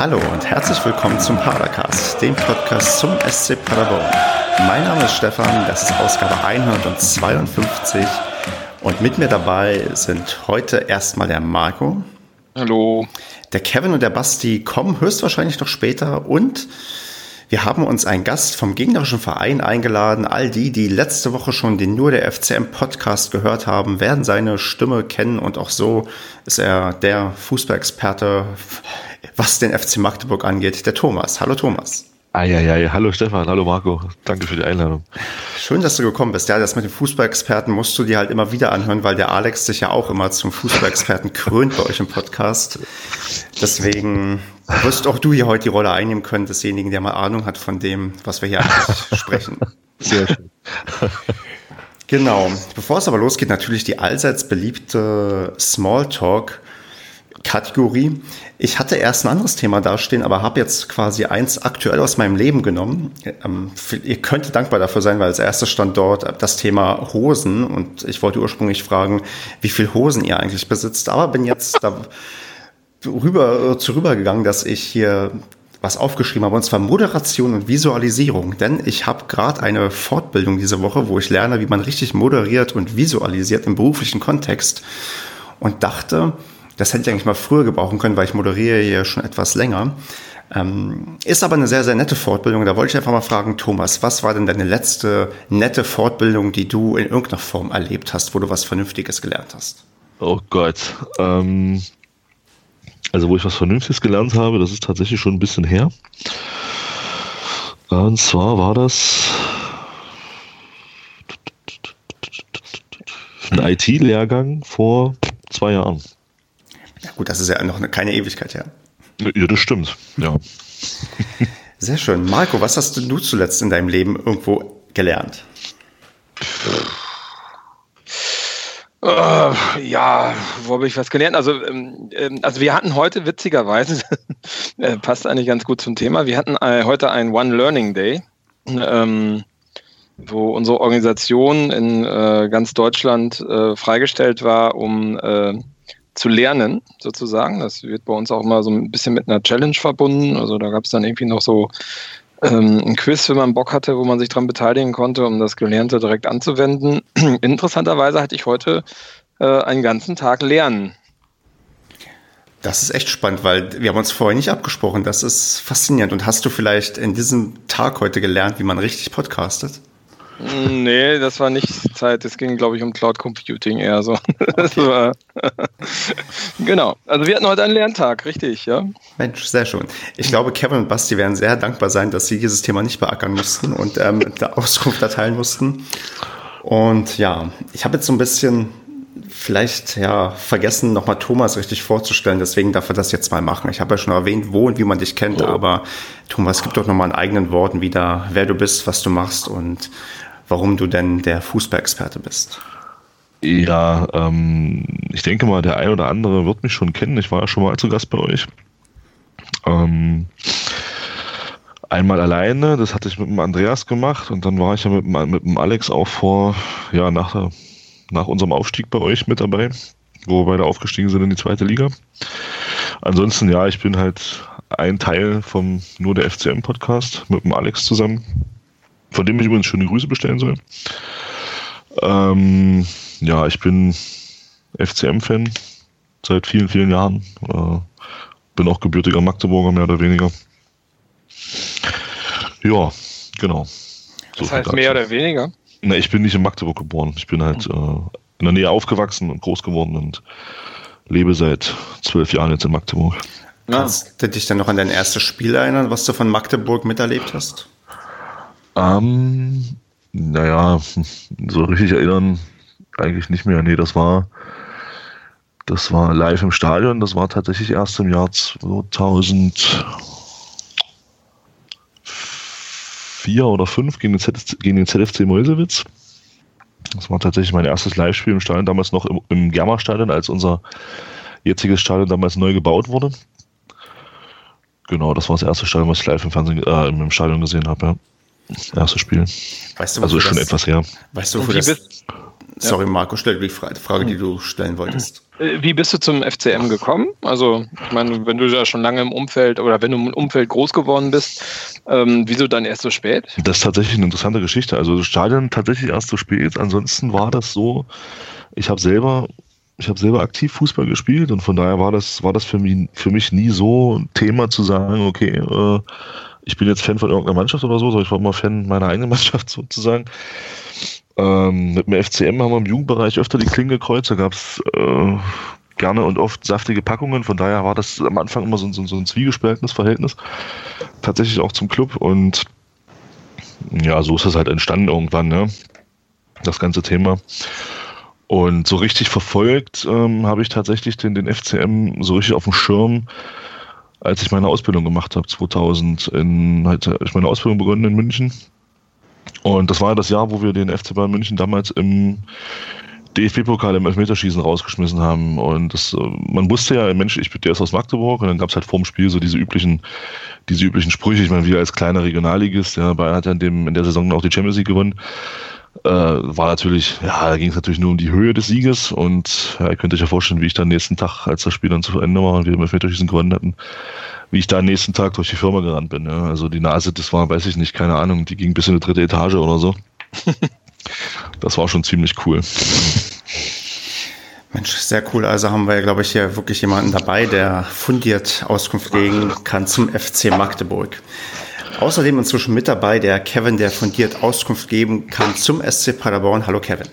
Hallo und herzlich willkommen zum Padercast, dem Podcast zum SC Paderborn. Mein Name ist Stefan, das ist Ausgabe 152 und mit mir dabei sind heute erstmal der Marco. Hallo. Der Kevin und der Basti kommen höchstwahrscheinlich noch später und wir haben uns einen Gast vom gegnerischen Verein eingeladen. All die, die letzte Woche schon den Nur der FCM Podcast gehört haben, werden seine Stimme kennen und auch so ist er der Fußballexperte, was den FC Magdeburg angeht, der Thomas. Hallo Thomas. Eieiei, hallo Stefan, hallo Marco, danke für die Einladung. Schön, dass du gekommen bist. Ja, das mit den Fußballexperten musst du dir halt immer wieder anhören, weil der Alex sich ja auch immer zum Fußballexperten krönt bei euch im Podcast. Deswegen wirst auch du hier heute die Rolle einnehmen können, desjenigen, der mal Ahnung hat von dem, was wir hier eigentlich sprechen. Sehr schön. Genau. Bevor es aber losgeht, natürlich die allseits beliebte Smalltalk. Kategorie. Ich hatte erst ein anderes Thema dastehen, aber habe jetzt quasi eins aktuell aus meinem Leben genommen. Ähm, ihr könnt dankbar dafür sein, weil als erstes stand dort das Thema Hosen und ich wollte ursprünglich fragen, wie viel Hosen ihr eigentlich besitzt, aber bin jetzt da rüber, zu rübergegangen, dass ich hier was aufgeschrieben habe, und zwar Moderation und Visualisierung. Denn ich habe gerade eine Fortbildung diese Woche, wo ich lerne, wie man richtig moderiert und visualisiert im beruflichen Kontext und dachte, das hätte ich eigentlich mal früher gebrauchen können, weil ich moderiere hier schon etwas länger. Ähm, ist aber eine sehr, sehr nette Fortbildung. Da wollte ich einfach mal fragen, Thomas, was war denn deine letzte nette Fortbildung, die du in irgendeiner Form erlebt hast, wo du was Vernünftiges gelernt hast? Oh Gott. Ähm, also wo ich was Vernünftiges gelernt habe, das ist tatsächlich schon ein bisschen her. Und zwar war das ein IT-Lehrgang vor zwei Jahren. Ja gut, das ist ja noch eine, keine Ewigkeit her. Ja, das stimmt, ja. Sehr schön. Marco, was hast du zuletzt in deinem Leben irgendwo gelernt? Uh, ja, wo habe ich was gelernt? Also, ähm, ähm also wir hatten heute witzigerweise, äh, passt eigentlich ganz gut zum Thema, wir hatten äh, heute einen One Learning Day, ähm, wo unsere Organisation in äh, ganz Deutschland äh, freigestellt war, um äh, zu lernen, sozusagen. Das wird bei uns auch mal so ein bisschen mit einer Challenge verbunden. Also da gab es dann irgendwie noch so ähm, ein Quiz, wenn man Bock hatte, wo man sich daran beteiligen konnte, um das Gelernte direkt anzuwenden. Interessanterweise hatte ich heute äh, einen ganzen Tag Lernen. Das ist echt spannend, weil wir haben uns vorher nicht abgesprochen. Das ist faszinierend. Und hast du vielleicht in diesem Tag heute gelernt, wie man richtig podcastet? Nee, das war nicht Zeit. Es ging, glaube ich, um Cloud Computing eher so. Okay. War, genau. Also wir hatten heute einen Lerntag, richtig, ja. Mensch, sehr schön. Ich glaube, Kevin und Basti werden sehr dankbar sein, dass sie dieses Thema nicht beackern mussten und ähm, der Auskunft erteilen mussten. Und ja, ich habe jetzt so ein bisschen vielleicht ja vergessen, nochmal Thomas richtig vorzustellen. Deswegen darf er das jetzt mal machen. Ich habe ja schon erwähnt, wo und wie man dich kennt, oh. aber Thomas, gib doch nochmal in eigenen Worten wieder, wer du bist, was du machst und warum du denn der Fußballexperte bist. Ja, ähm, ich denke mal, der ein oder andere wird mich schon kennen. Ich war ja schon mal zu Gast bei euch. Ähm, einmal alleine, das hatte ich mit dem Andreas gemacht und dann war ich ja mit, mit dem Alex auch vor, ja, nach, nach unserem Aufstieg bei euch mit dabei, wo wir beide aufgestiegen sind in die zweite Liga. Ansonsten, ja, ich bin halt ein Teil vom Nur der FCM-Podcast mit dem Alex zusammen von dem ich übrigens schöne Grüße bestellen soll. Ähm, ja, ich bin FCM-Fan seit vielen, vielen Jahren. Äh, bin auch gebürtiger Magdeburger, mehr oder weniger. Ja, genau. So das heißt mehr oder weniger? Na, ich bin nicht in Magdeburg geboren. Ich bin halt äh, in der Nähe aufgewachsen und groß geworden und lebe seit zwölf Jahren jetzt in Magdeburg. Kannst du dich dann noch an dein erstes Spiel erinnern, was du von Magdeburg miterlebt hast? Ähm, naja, so richtig erinnern eigentlich nicht mehr. Nee, das war, das war live im Stadion. Das war tatsächlich erst im Jahr 2004 oder 5 gegen den, gegen ZFC Mäusewitz. Das war tatsächlich mein erstes Live-Spiel im Stadion, damals noch im, im Germa-Stadion, als unser jetziges Stadion damals neu gebaut wurde. Genau, das war das erste Stadion, was ich live im Fernsehen, äh, im Stadion gesehen habe, ja. Erste Spiel. Weißt du, also schon das, etwas her. Weißt du, wofür das, Sorry, Marco, stell die Frage, die du stellen wolltest. Äh, wie bist du zum FCM gekommen? Also, ich meine, wenn du ja schon lange im Umfeld oder wenn du im Umfeld groß geworden bist, ähm, wieso dann erst so spät? Das ist tatsächlich eine interessante Geschichte. Also, das Stadion tatsächlich erst so spät. Ansonsten war das so, ich habe selber ich habe selber aktiv Fußball gespielt und von daher war das, war das für mich, für mich nie so ein Thema zu sagen, okay, äh, ich bin jetzt Fan von irgendeiner Mannschaft oder so, sondern ich war immer Fan meiner eigenen Mannschaft sozusagen. Ähm, mit dem FCM haben wir im Jugendbereich öfter die Klinge gekreuzt, da gab es äh, gerne und oft saftige Packungen, von daher war das am Anfang immer so, so, so ein zwiegespaltenes Verhältnis, tatsächlich auch zum Club und ja, so ist es halt entstanden irgendwann, ne? das ganze Thema. Und so richtig verfolgt ähm, habe ich tatsächlich den, den FCM so richtig auf dem Schirm, als ich meine Ausbildung gemacht habe, 2000. In, halt, ich meine Ausbildung begonnen in München. Und das war das Jahr, wo wir den FC Bayern München damals im DFB-Pokal im Elfmeterschießen rausgeschmissen haben. Und das, äh, man wusste ja, Mensch, ich bin der ist aus Magdeburg und dann gab es halt vorm Spiel so diese üblichen, diese üblichen Sprüche. Ich meine, wir als kleiner Regionalligist, ja, Bayern hat ja in, dem, in der Saison auch die Champions League gewonnen äh, war natürlich, ja, da ging es natürlich nur um die Höhe des Sieges und ja, ihr könnt euch ja vorstellen, wie ich dann nächsten Tag, als das Spiel dann zu Ende war und wir im Elfmeterschießen gewonnen hatten, wie ich da am nächsten Tag durch die Firma gerannt bin. Ja. Also die Nase, das war, weiß ich nicht, keine Ahnung, die ging bis in die dritte Etage oder so. das war schon ziemlich cool. Mensch, sehr cool. Also haben wir, ja, glaube ich, hier wirklich jemanden dabei, der fundiert Auskunft geben kann zum FC Magdeburg. Außerdem inzwischen mit dabei der Kevin, der fundiert Auskunft geben kann zum SC Paderborn. Hallo Kevin.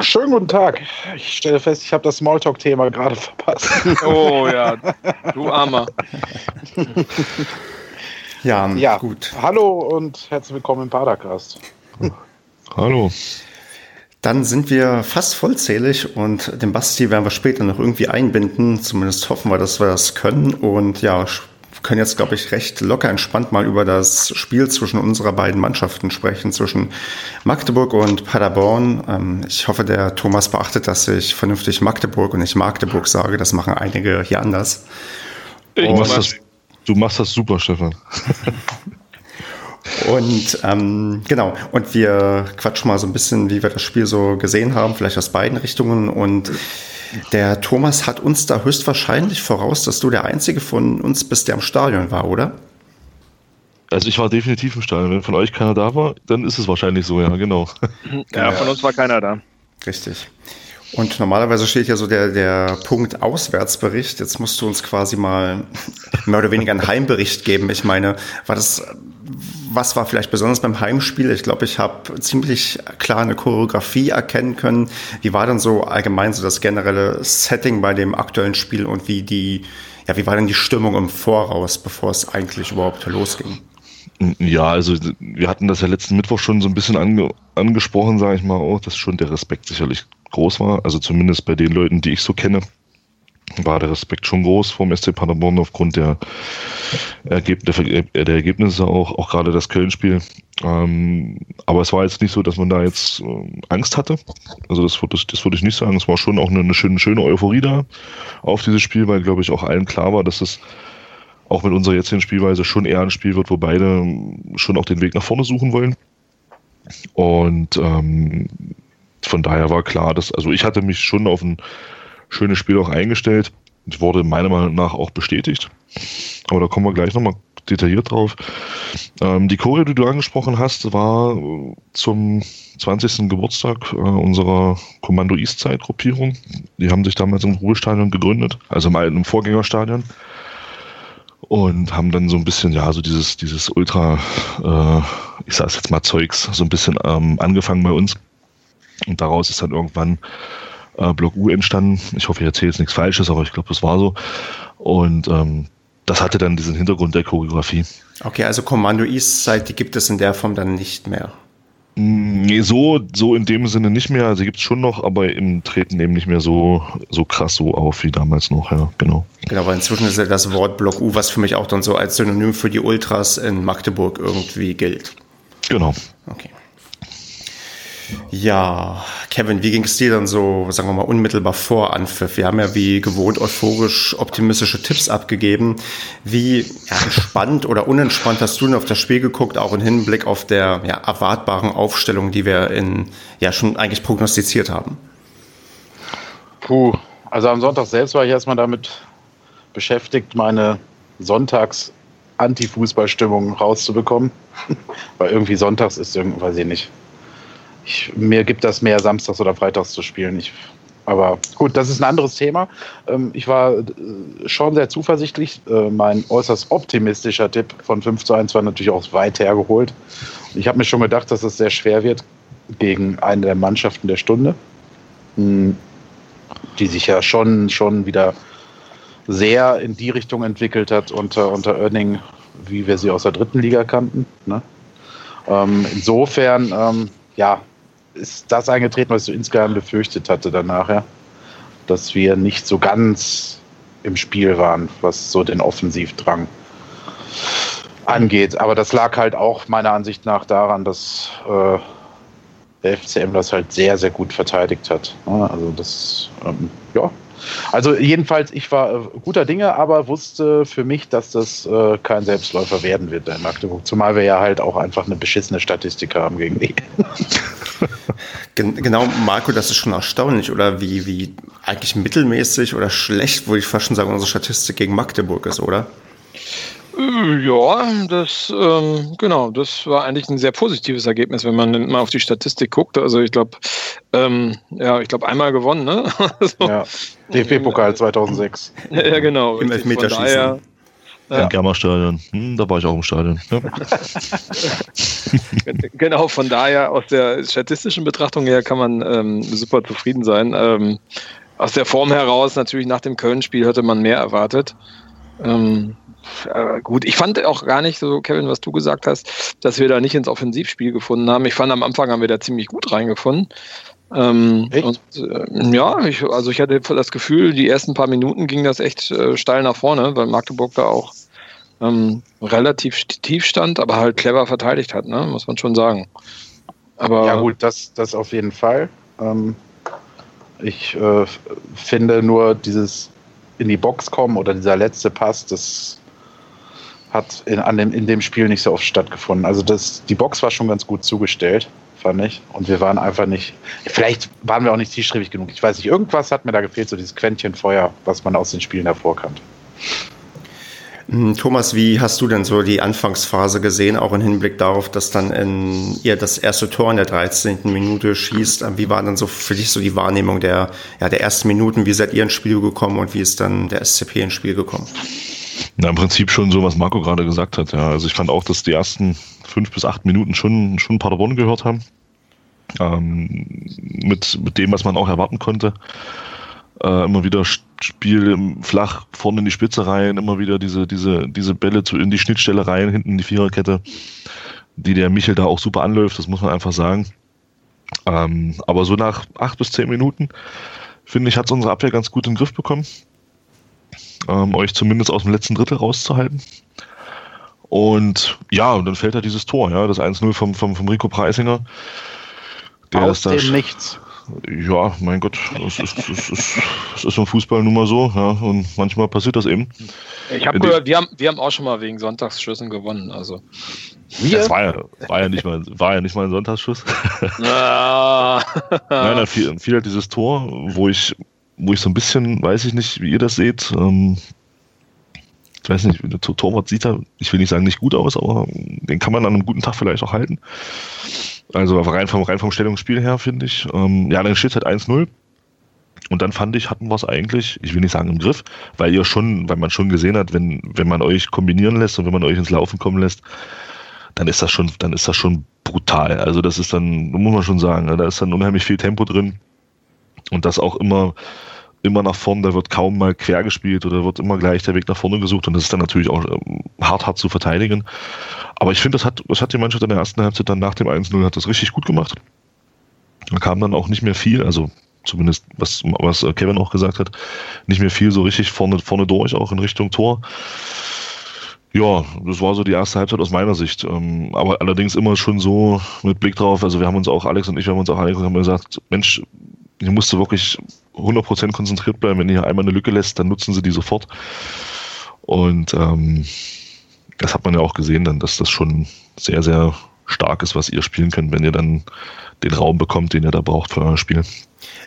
Schönen guten Tag. Ich stelle fest, ich habe das Smalltalk-Thema gerade verpasst. Oh ja, du Armer. ja, ja, gut. Hallo und herzlich willkommen im Padercast. Hallo. Dann sind wir fast vollzählig und den Basti werden wir später noch irgendwie einbinden. Zumindest hoffen wir, dass wir das können. Und ja, können jetzt, glaube ich, recht locker entspannt mal über das Spiel zwischen unserer beiden Mannschaften sprechen, zwischen Magdeburg und Paderborn. Ähm, ich hoffe, der Thomas beachtet, dass ich vernünftig Magdeburg und nicht Magdeburg sage. Das machen einige hier anders. Du machst, das, du machst das super, Stefan. Und ähm, genau, und wir quatschen mal so ein bisschen, wie wir das Spiel so gesehen haben, vielleicht aus beiden Richtungen. Und der Thomas hat uns da höchstwahrscheinlich voraus, dass du der Einzige von uns bist, der im Stadion war, oder? Also ich war definitiv im Stadion. Wenn von euch keiner da war, dann ist es wahrscheinlich so, ja, genau. Ja, von uns war keiner da. Richtig. Und normalerweise steht ja so der, der Punkt Auswärtsbericht. Jetzt musst du uns quasi mal mehr oder weniger einen Heimbericht geben. Ich meine, war das, was war vielleicht besonders beim Heimspiel? Ich glaube, ich habe ziemlich klar eine Choreografie erkennen können. Wie war denn so allgemein so das generelle Setting bei dem aktuellen Spiel und wie die, ja, wie war denn die Stimmung im Voraus, bevor es eigentlich überhaupt losging? Ja, also wir hatten das ja letzten Mittwoch schon so ein bisschen ange angesprochen, sage ich mal auch, dass schon der Respekt sicherlich groß war. Also zumindest bei den Leuten, die ich so kenne, war der Respekt schon groß vom SC Paderborn aufgrund der, Ergeb der Ergebnisse auch, auch gerade das Köln-Spiel. Ähm, aber es war jetzt nicht so, dass man da jetzt äh, Angst hatte. Also das, das, das würde ich nicht sagen. Es war schon auch eine, eine schöne, schöne Euphorie da auf dieses Spiel, weil, glaube ich, auch allen klar war, dass es auch mit unserer jetzigen Spielweise schon eher ein Spiel wird, wo beide schon auch den Weg nach vorne suchen wollen. Und ähm, von daher war klar, dass, also ich hatte mich schon auf ein schönes Spiel auch eingestellt. Das wurde meiner Meinung nach auch bestätigt. Aber da kommen wir gleich nochmal detailliert drauf. Ähm, die Choreo, die du angesprochen hast, war zum 20. Geburtstag äh, unserer Kommando Eastside Gruppierung. Die haben sich damals im Ruhestadion gegründet, also im alten Vorgängerstadion und haben dann so ein bisschen, ja, so dieses, dieses Ultra, äh, ich sag's jetzt mal Zeugs, so ein bisschen ähm, angefangen bei uns. Und daraus ist dann irgendwann äh, Block U entstanden. Ich hoffe, ich erzähle jetzt nichts Falsches, aber ich glaube, das war so. Und ähm, das hatte dann diesen Hintergrund der Choreografie. Okay, also Kommando Eastside, die gibt es in der Form dann nicht mehr. Nee, so, so in dem Sinne nicht mehr. Also gibt es schon noch, aber im Treten eben nicht mehr so, so krass so auf wie damals noch, ja, genau. Genau, weil inzwischen ist ja das Wort Block U, was für mich auch dann so als Synonym für die Ultras in Magdeburg irgendwie gilt. Genau. Okay. Ja, Kevin, wie ging es dir dann so, sagen wir mal, unmittelbar vor Anpfiff? Wir haben ja wie gewohnt euphorisch optimistische Tipps abgegeben. Wie ja, entspannt oder unentspannt hast du denn auf das Spiel geguckt, auch im Hinblick auf der ja, erwartbaren Aufstellung, die wir in, ja schon eigentlich prognostiziert haben? Puh, also am Sonntag selbst war ich erstmal damit beschäftigt, meine Sonntags Anti-Fußballstimmung rauszubekommen. Weil irgendwie sonntags ist irgendwie, weiß ich nicht ich, mir gibt das mehr, samstags oder freitags zu spielen. Ich, aber gut, das ist ein anderes Thema. Ähm, ich war äh, schon sehr zuversichtlich. Äh, mein äußerst optimistischer Tipp von 5 zu 1 war natürlich auch weit hergeholt. Ich habe mir schon gedacht, dass es sehr schwer wird gegen eine der Mannschaften der Stunde, hm, die sich ja schon, schon wieder sehr in die Richtung entwickelt hat unter, unter Oerning, wie wir sie aus der dritten Liga kannten. Ne? Ähm, insofern, ähm, ja, ist das eingetreten, was ich so insgeheim befürchtet hatte danach, ja? dass wir nicht so ganz im Spiel waren, was so den Offensivdrang angeht. Aber das lag halt auch meiner Ansicht nach daran, dass äh, der FCM das halt sehr, sehr gut verteidigt hat. Also das, ähm, ja, also jedenfalls, ich war äh, guter Dinge, aber wusste für mich, dass das äh, kein Selbstläufer werden wird in Magdeburg. Zumal wir ja halt auch einfach eine beschissene Statistik haben gegen die. genau, Marco, das ist schon erstaunlich, oder wie, wie eigentlich mittelmäßig oder schlecht, würde ich fast schon sagen, unsere Statistik gegen Magdeburg ist, oder? Ja, das ähm, genau, das war eigentlich ein sehr positives Ergebnis, wenn man mal auf die Statistik guckt. Also ich glaube, ähm, ja, ich glaube einmal gewonnen, ne? also, ja, DFB-Pokal 2006. Ja, genau. Im Elfmeterschießen. Ja. Im Gamma-Stadion. Hm, da war ich auch im Stadion. Ja. genau, von daher, aus der statistischen Betrachtung her kann man ähm, super zufrieden sein. Ähm, aus der Form heraus, natürlich nach dem Köln-Spiel hätte man mehr erwartet. Ähm, äh, gut, ich fand auch gar nicht so, Kevin, was du gesagt hast, dass wir da nicht ins Offensivspiel gefunden haben. Ich fand am Anfang haben wir da ziemlich gut reingefunden. Ähm, und äh, ja, ich, also ich hatte das Gefühl, die ersten paar Minuten ging das echt äh, steil nach vorne, weil Magdeburg da auch ähm, relativ tief stand, aber halt clever verteidigt hat, ne? muss man schon sagen. Aber ja gut, das, das auf jeden Fall. Ähm, ich äh, finde nur dieses in die Box kommen oder dieser letzte Pass, das hat in, an dem, in dem Spiel nicht so oft stattgefunden. Also das, die Box war schon ganz gut zugestellt, fand ich. Und wir waren einfach nicht, vielleicht waren wir auch nicht zielstrebig genug. Ich weiß nicht, irgendwas hat mir da gefehlt, so dieses Quäntchen Feuer, was man aus den Spielen hervorkannt. Hm, Thomas, wie hast du denn so die Anfangsphase gesehen, auch im Hinblick darauf, dass dann in, ihr das erste Tor in der 13. Minute schießt? Wie war dann so für dich so die Wahrnehmung der, ja, der ersten Minuten? Wie seid ihr ins Spiel gekommen und wie ist dann der SCP ins Spiel gekommen? Na, im Prinzip schon so, was Marco gerade gesagt hat. Ja, also ich fand auch, dass die ersten fünf bis acht Minuten schon, schon Paderborn gehört haben. Ähm, mit, mit dem, was man auch erwarten konnte. Äh, immer wieder Spiel flach vorne in die Spitze rein, immer wieder diese, diese, diese Bälle zu, in die Schnittstelle rein, hinten in die Viererkette, die der Michel da auch super anläuft, das muss man einfach sagen. Ähm, aber so nach acht bis zehn Minuten, finde ich, hat es unsere Abwehr ganz gut in den Griff bekommen. Ähm, euch zumindest aus dem letzten Drittel rauszuhalten. Und ja, und dann fällt da dieses Tor, ja, das 1-0 vom, vom, vom Rico Preisinger. Der aus dem Nichts. Ja, mein Gott, es ist, es ist, es ist im Fußball nun mal so, ja, und manchmal passiert das eben. Ich habe gehört, wir haben, wir haben auch schon mal wegen Sonntagsschüssen gewonnen, also. Wir? Das war ja, war ja, nicht, mal, war ja nicht mal ein Sonntagsschuss. Ah. Nein, dann fiel, fiel halt dieses Tor, wo ich, wo ich so ein bisschen, weiß ich nicht, wie ihr das seht, ähm, ich weiß nicht, der Torwart sieht da, ich will nicht sagen, nicht gut aus, aber den kann man an einem guten Tag vielleicht auch halten. Also rein vom, rein vom Stellungsspiel her, finde ich. Ähm, ja, dann steht es halt 1-0. Und dann fand ich, hatten wir es eigentlich, ich will nicht sagen im Griff, weil ihr schon, weil man schon gesehen hat, wenn, wenn man euch kombinieren lässt und wenn man euch ins Laufen kommen lässt, dann ist das schon, dann ist das schon brutal. Also das ist dann, muss man schon sagen, ne, da ist dann unheimlich viel Tempo drin. Und das auch immer, immer nach vorne, da wird kaum mal quer gespielt oder wird immer gleich der Weg nach vorne gesucht und das ist dann natürlich auch ähm, hart, hart zu verteidigen. Aber ich finde, das hat, das hat die Mannschaft in der ersten Halbzeit dann nach dem 1-0 hat das richtig gut gemacht. Da kam dann auch nicht mehr viel, also zumindest was, was Kevin auch gesagt hat, nicht mehr viel so richtig vorne, vorne durch, auch in Richtung Tor. Ja, das war so die erste Halbzeit aus meiner Sicht. Ähm, aber allerdings immer schon so mit Blick drauf. Also wir haben uns auch, Alex und ich, wir haben uns auch Alex haben gesagt, Mensch, hier musst du wirklich 100% konzentriert bleiben. Wenn ihr einmal eine Lücke lässt, dann nutzen sie die sofort. Und ähm, das hat man ja auch gesehen dann, dass das schon sehr, sehr stark ist, was ihr spielen könnt, wenn ihr dann den Raum bekommt, den ihr da braucht für euer Spiel.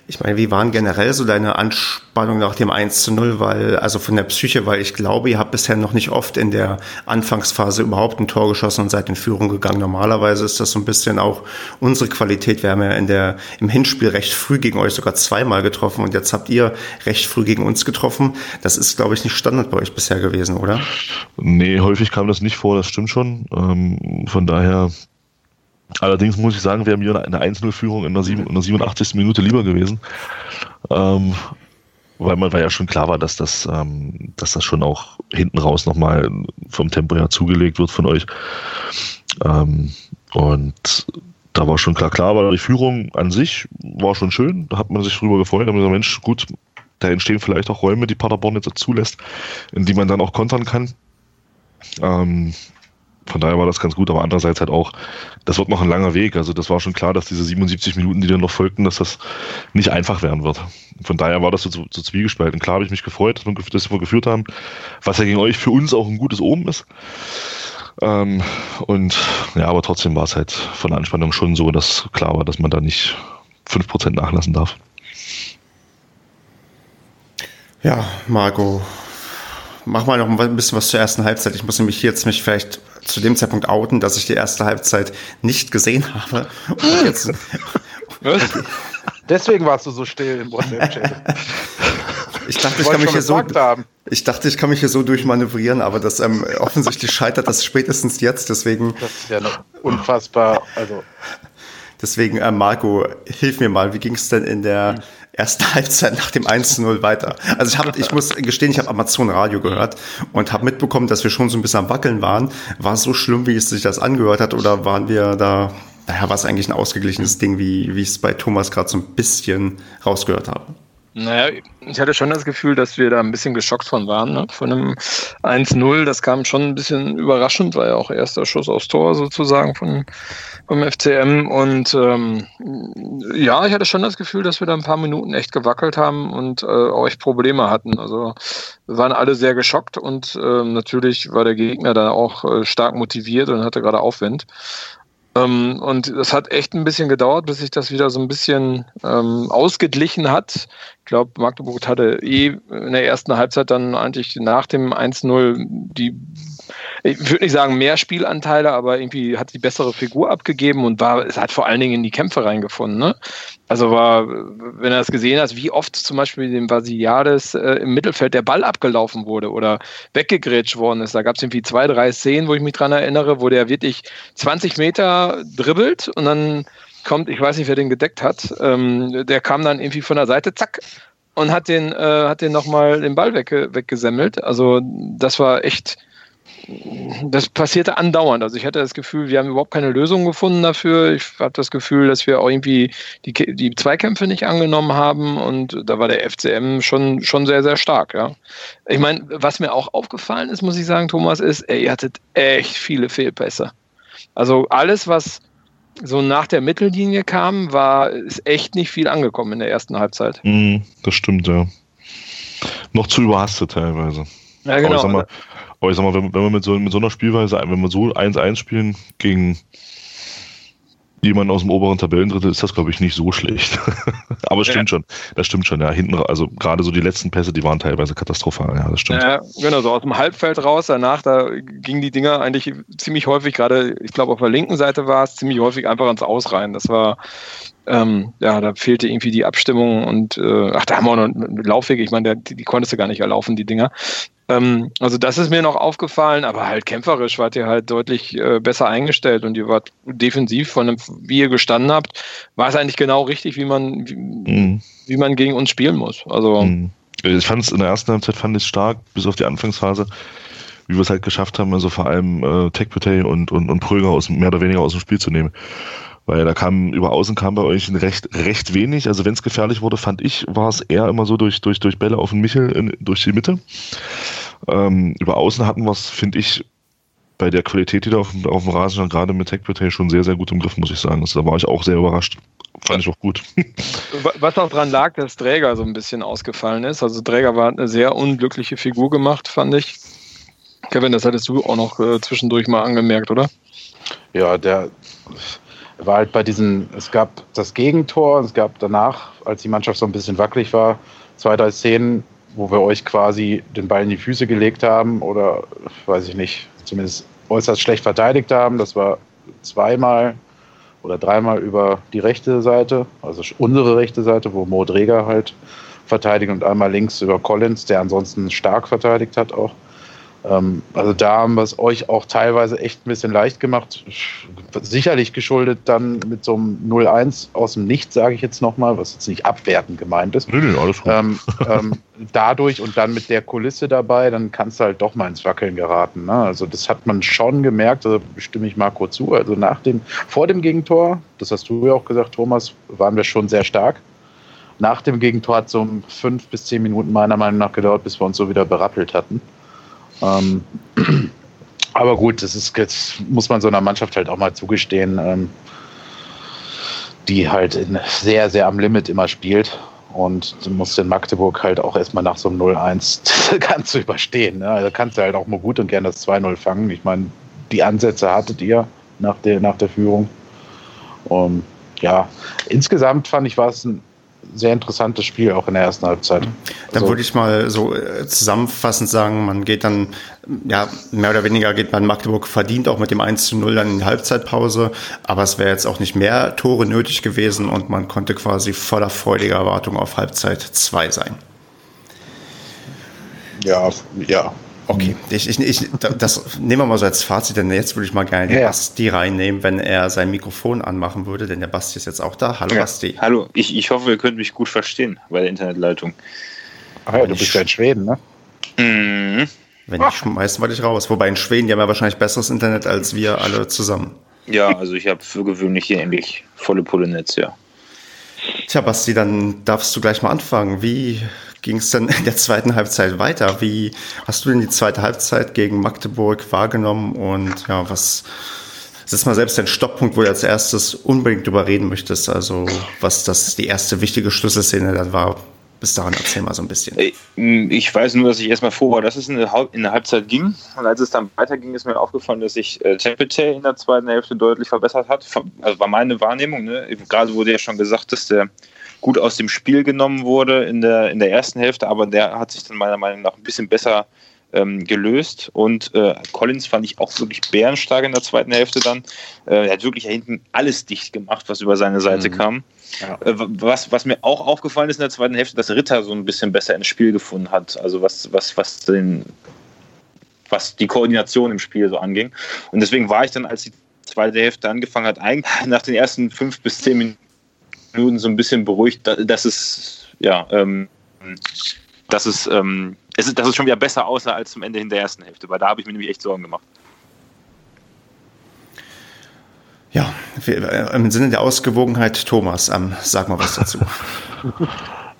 Ich meine, wie waren generell so deine Anspannung nach dem 1 zu 0, weil, also von der Psyche, weil ich glaube, ihr habt bisher noch nicht oft in der Anfangsphase überhaupt ein Tor geschossen und seid in Führung gegangen. Normalerweise ist das so ein bisschen auch unsere Qualität. Wir haben ja in der, im Hinspiel recht früh gegen euch sogar zweimal getroffen und jetzt habt ihr recht früh gegen uns getroffen. Das ist, glaube ich, nicht Standard bei euch bisher gewesen, oder? Nee, häufig kam das nicht vor, das stimmt schon. Ähm, von daher Allerdings muss ich sagen, wäre mir eine 1-0-Führung in, der 87. Minute lieber gewesen. Ähm, weil man weil ja schon klar war, dass das, ähm, dass das schon auch hinten raus nochmal vom Tempo her zugelegt wird von euch. Ähm, und da war schon klar, klar, aber die Führung an sich war schon schön. Da hat man sich drüber gefreut. Da hat man gesagt, Mensch, gut, da entstehen vielleicht auch Räume, die Paderborn jetzt zulässt, in die man dann auch kontern kann. Ähm, von daher war das ganz gut, aber andererseits halt auch, das wird noch ein langer Weg. Also das war schon klar, dass diese 77 Minuten, die dann noch folgten, dass das nicht einfach werden wird. Von daher war das so, so, zwiegespalten. Klar habe ich mich gefreut, dass wir, dass wir geführt haben, was ja gegen euch für uns auch ein gutes Oben ist. Ähm, und ja, aber trotzdem war es halt von der Anspannung schon so, dass klar war, dass man da nicht 5% nachlassen darf. Ja, Marco, mach mal noch ein bisschen was zur ersten Halbzeit. Ich muss nämlich jetzt mich vielleicht zu dem Zeitpunkt outen, dass ich die erste Halbzeit nicht gesehen habe. Jetzt, Deswegen warst du so still im WhatsApp-Chat. Ich dachte, ich kann mich hier so, ich dachte, ich kann mich hier so durchmanövrieren, aber das ähm, offensichtlich scheitert das spätestens jetzt. Deswegen. Das ist ja noch unfassbar. Also. Deswegen, äh, Marco, hilf mir mal. Wie ging es denn in der hm erste Halbzeit nach dem 1-0 weiter. Also ich habe, ich muss gestehen, ich habe Amazon Radio gehört und habe mitbekommen, dass wir schon so ein bisschen am Wackeln waren. War es so schlimm, wie es sich das angehört hat, oder waren wir da, naja, war es eigentlich ein ausgeglichenes Ding, wie, wie ich es bei Thomas gerade so ein bisschen rausgehört habe? Naja, ich hatte schon das Gefühl, dass wir da ein bisschen geschockt von waren, ne? von einem 1-0. Das kam schon ein bisschen überraschend, war ja auch erster Schuss aufs Tor sozusagen von, vom FCM. Und ähm, ja, ich hatte schon das Gefühl, dass wir da ein paar Minuten echt gewackelt haben und äh, auch echt Probleme hatten. Also wir waren alle sehr geschockt und äh, natürlich war der Gegner da auch äh, stark motiviert und hatte gerade Aufwind. Ähm, und es hat echt ein bisschen gedauert, bis sich das wieder so ein bisschen ähm, ausgeglichen hat. Ich glaube, Magdeburg hatte eh in der ersten Halbzeit dann eigentlich nach dem 1-0 die, ich würde nicht sagen mehr Spielanteile, aber irgendwie hat die bessere Figur abgegeben und war, es hat vor allen Dingen in die Kämpfe reingefunden. Ne? Also war, wenn er das gesehen hat, wie oft zum Beispiel dem Vasiliades äh, im Mittelfeld der Ball abgelaufen wurde oder weggegrätscht worden ist. Da gab es irgendwie zwei, drei Szenen, wo ich mich dran erinnere, wo der wirklich 20 Meter dribbelt und dann kommt, ich weiß nicht, wer den gedeckt hat, ähm, der kam dann irgendwie von der Seite, zack, und hat den, äh, hat den nochmal den Ball wegge weggesemmelt. Also das war echt, das passierte andauernd. Also ich hatte das Gefühl, wir haben überhaupt keine Lösung gefunden dafür. Ich hatte das Gefühl, dass wir auch irgendwie die, die Zweikämpfe nicht angenommen haben und da war der FCM schon, schon sehr, sehr stark. Ja. Ich meine, was mir auch aufgefallen ist, muss ich sagen, Thomas, ist, ey, ihr hattet echt viele Fehlpässe. Also alles, was so nach der Mittellinie kam, war ist echt nicht viel angekommen in der ersten Halbzeit. Mm, das stimmt, ja. Noch zu überhastet teilweise. Ja, genau. Aber ich sag mal, aber ich sag mal wenn, wenn wir mit so, mit so einer Spielweise, wenn wir so 1-1 spielen gegen jemand aus dem oberen Tabellendrittel ist das, glaube ich, nicht so schlecht. Aber es stimmt ja. schon. Das stimmt schon, ja. Hinten, also gerade so die letzten Pässe, die waren teilweise katastrophal, ja, das stimmt. Ja, genau, so aus dem Halbfeld raus, danach, da gingen die Dinger eigentlich ziemlich häufig, gerade, ich glaube, auf der linken Seite war es, ziemlich häufig einfach ans Aus rein. Das war, ähm, ja, da fehlte irgendwie die Abstimmung und äh, ach, da haben wir auch noch einen Laufweg, ich meine, die, die konntest du gar nicht erlaufen, die Dinger. Ähm, also das ist mir noch aufgefallen, aber halt kämpferisch wart ihr halt deutlich äh, besser eingestellt und ihr wart defensiv von dem, wie ihr gestanden habt, war es eigentlich genau richtig, wie man, wie, mhm. wie man gegen uns spielen muss. Also mhm. ich fand es in der ersten Halbzeit fand ich stark, bis auf die Anfangsphase, wie wir es halt geschafft haben, also vor allem äh, Tech und, und, und Pröger aus, mehr oder weniger aus dem Spiel zu nehmen weil da kam über außen kam bei euch recht recht wenig. Also wenn es gefährlich wurde, fand ich, war es eher immer so durch durch durch Bälle auf den Michel in, durch die Mitte. Ähm, über außen hatten wir es, finde ich, bei der Qualität, die da auf, auf dem Rasen stand, gerade mit Tech schon sehr, sehr gut im Griff, muss ich sagen. Also, da war ich auch sehr überrascht. Fand ich auch gut. Was auch daran lag, dass Träger so ein bisschen ausgefallen ist. Also Träger war eine sehr unglückliche Figur gemacht, fand ich. Kevin, das hattest du auch noch äh, zwischendurch mal angemerkt, oder? Ja, der war halt bei diesen, es gab das Gegentor, es gab danach, als die Mannschaft so ein bisschen wackelig war, zwei, drei Szenen, wo wir euch quasi den Ball in die Füße gelegt haben oder, weiß ich nicht, zumindest äußerst schlecht verteidigt haben. Das war zweimal oder dreimal über die rechte Seite, also unsere rechte Seite, wo Mo Dreger halt verteidigt und einmal links über Collins, der ansonsten stark verteidigt hat auch. Ähm, also da haben wir es euch auch teilweise echt ein bisschen leicht gemacht. Sicherlich geschuldet dann mit so einem 0-1 aus dem Nichts, sage ich jetzt nochmal, was jetzt nicht abwertend gemeint ist. Nee, nee, alles gut. Ähm, ähm, dadurch und dann mit der Kulisse dabei, dann kannst du halt doch mal ins Wackeln geraten. Ne? Also das hat man schon gemerkt, also stimme ich Marco zu. Also nach dem, vor dem Gegentor, das hast du ja auch gesagt, Thomas, waren wir schon sehr stark. Nach dem Gegentor hat es so fünf bis zehn Minuten meiner Meinung nach gedauert, bis wir uns so wieder berappelt hatten. Ähm, aber gut, das ist jetzt muss man so einer Mannschaft halt auch mal zugestehen, ähm, die halt sehr, sehr am Limit immer spielt. Und du musst in Magdeburg halt auch erstmal nach so einem 0-1 kannst du überstehen. Ne? Da kannst du halt auch mal gut und gern das 2-0 fangen. Ich meine, die Ansätze hattet ihr nach der, nach der Führung. Um, ja, insgesamt fand ich, war es ein sehr interessantes Spiel, auch in der ersten Halbzeit. Dann also, würde ich mal so äh, zusammenfassend sagen, man geht dann, ja, mehr oder weniger geht man Magdeburg verdient auch mit dem 1 zu 0 dann in die Halbzeitpause, aber es wäre jetzt auch nicht mehr Tore nötig gewesen und man konnte quasi voller freudiger Erwartung auf Halbzeit 2 sein. Ja, ja, Okay, ich, ich, ich, das nehmen wir mal so als Fazit, denn jetzt würde ich mal gerne den ja. Basti reinnehmen, wenn er sein Mikrofon anmachen würde, denn der Basti ist jetzt auch da. Hallo ja. Basti. Hallo, ich, ich hoffe, ihr könnt mich gut verstehen bei der Internetleitung. Ach ja, du bist ja in Schweden, ne? Mhm. Wenn ich schmeißen wir dich raus. Wobei in Schweden, die haben ja wahrscheinlich besseres Internet als wir alle zusammen. Ja, also ich habe für gewöhnlich hier endlich volle Pulle Netz, ja. Tja, Basti, dann darfst du gleich mal anfangen. Wie ging es dann in der zweiten Halbzeit weiter? Wie hast du denn die zweite Halbzeit gegen Magdeburg wahrgenommen und ja, was ist mal selbst dein Stopppunkt, wo du als erstes unbedingt drüber reden möchtest? Also, was das die erste wichtige Schlüsselszene da war. Bis dahin erzähl mal so ein bisschen. Ich weiß nur, dass ich erstmal froh war, dass es in der, in der Halbzeit ging. Und als es dann weiterging, ist mir aufgefallen, dass sich äh, Tempete in der zweiten Hälfte deutlich verbessert hat. Also war meine Wahrnehmung. Ne? Gerade wurde ja schon gesagt, dass der gut aus dem Spiel genommen wurde in der, in der ersten Hälfte, aber der hat sich dann meiner Meinung nach ein bisschen besser ähm, gelöst. Und äh, Collins fand ich auch wirklich bärenstark in der zweiten Hälfte dann. Äh, er hat wirklich hinten alles dicht gemacht, was über seine Seite mhm. kam. Ja. Äh, was, was mir auch aufgefallen ist in der zweiten Hälfte, dass Ritter so ein bisschen besser ins Spiel gefunden hat. Also was, was, was den was die Koordination im Spiel so anging. Und deswegen war ich dann, als die zweite Hälfte angefangen hat, eigentlich nach den ersten fünf bis zehn Minuten Minuten so ein bisschen beruhigt, dass es, ja, ähm, dass es, ähm, es ist, dass es schon wieder besser aussah als zum Ende in der ersten Hälfte, weil da habe ich mir nämlich echt Sorgen gemacht. Ja, äh, im Sinne der Ausgewogenheit, Thomas, ähm, sag mal was dazu.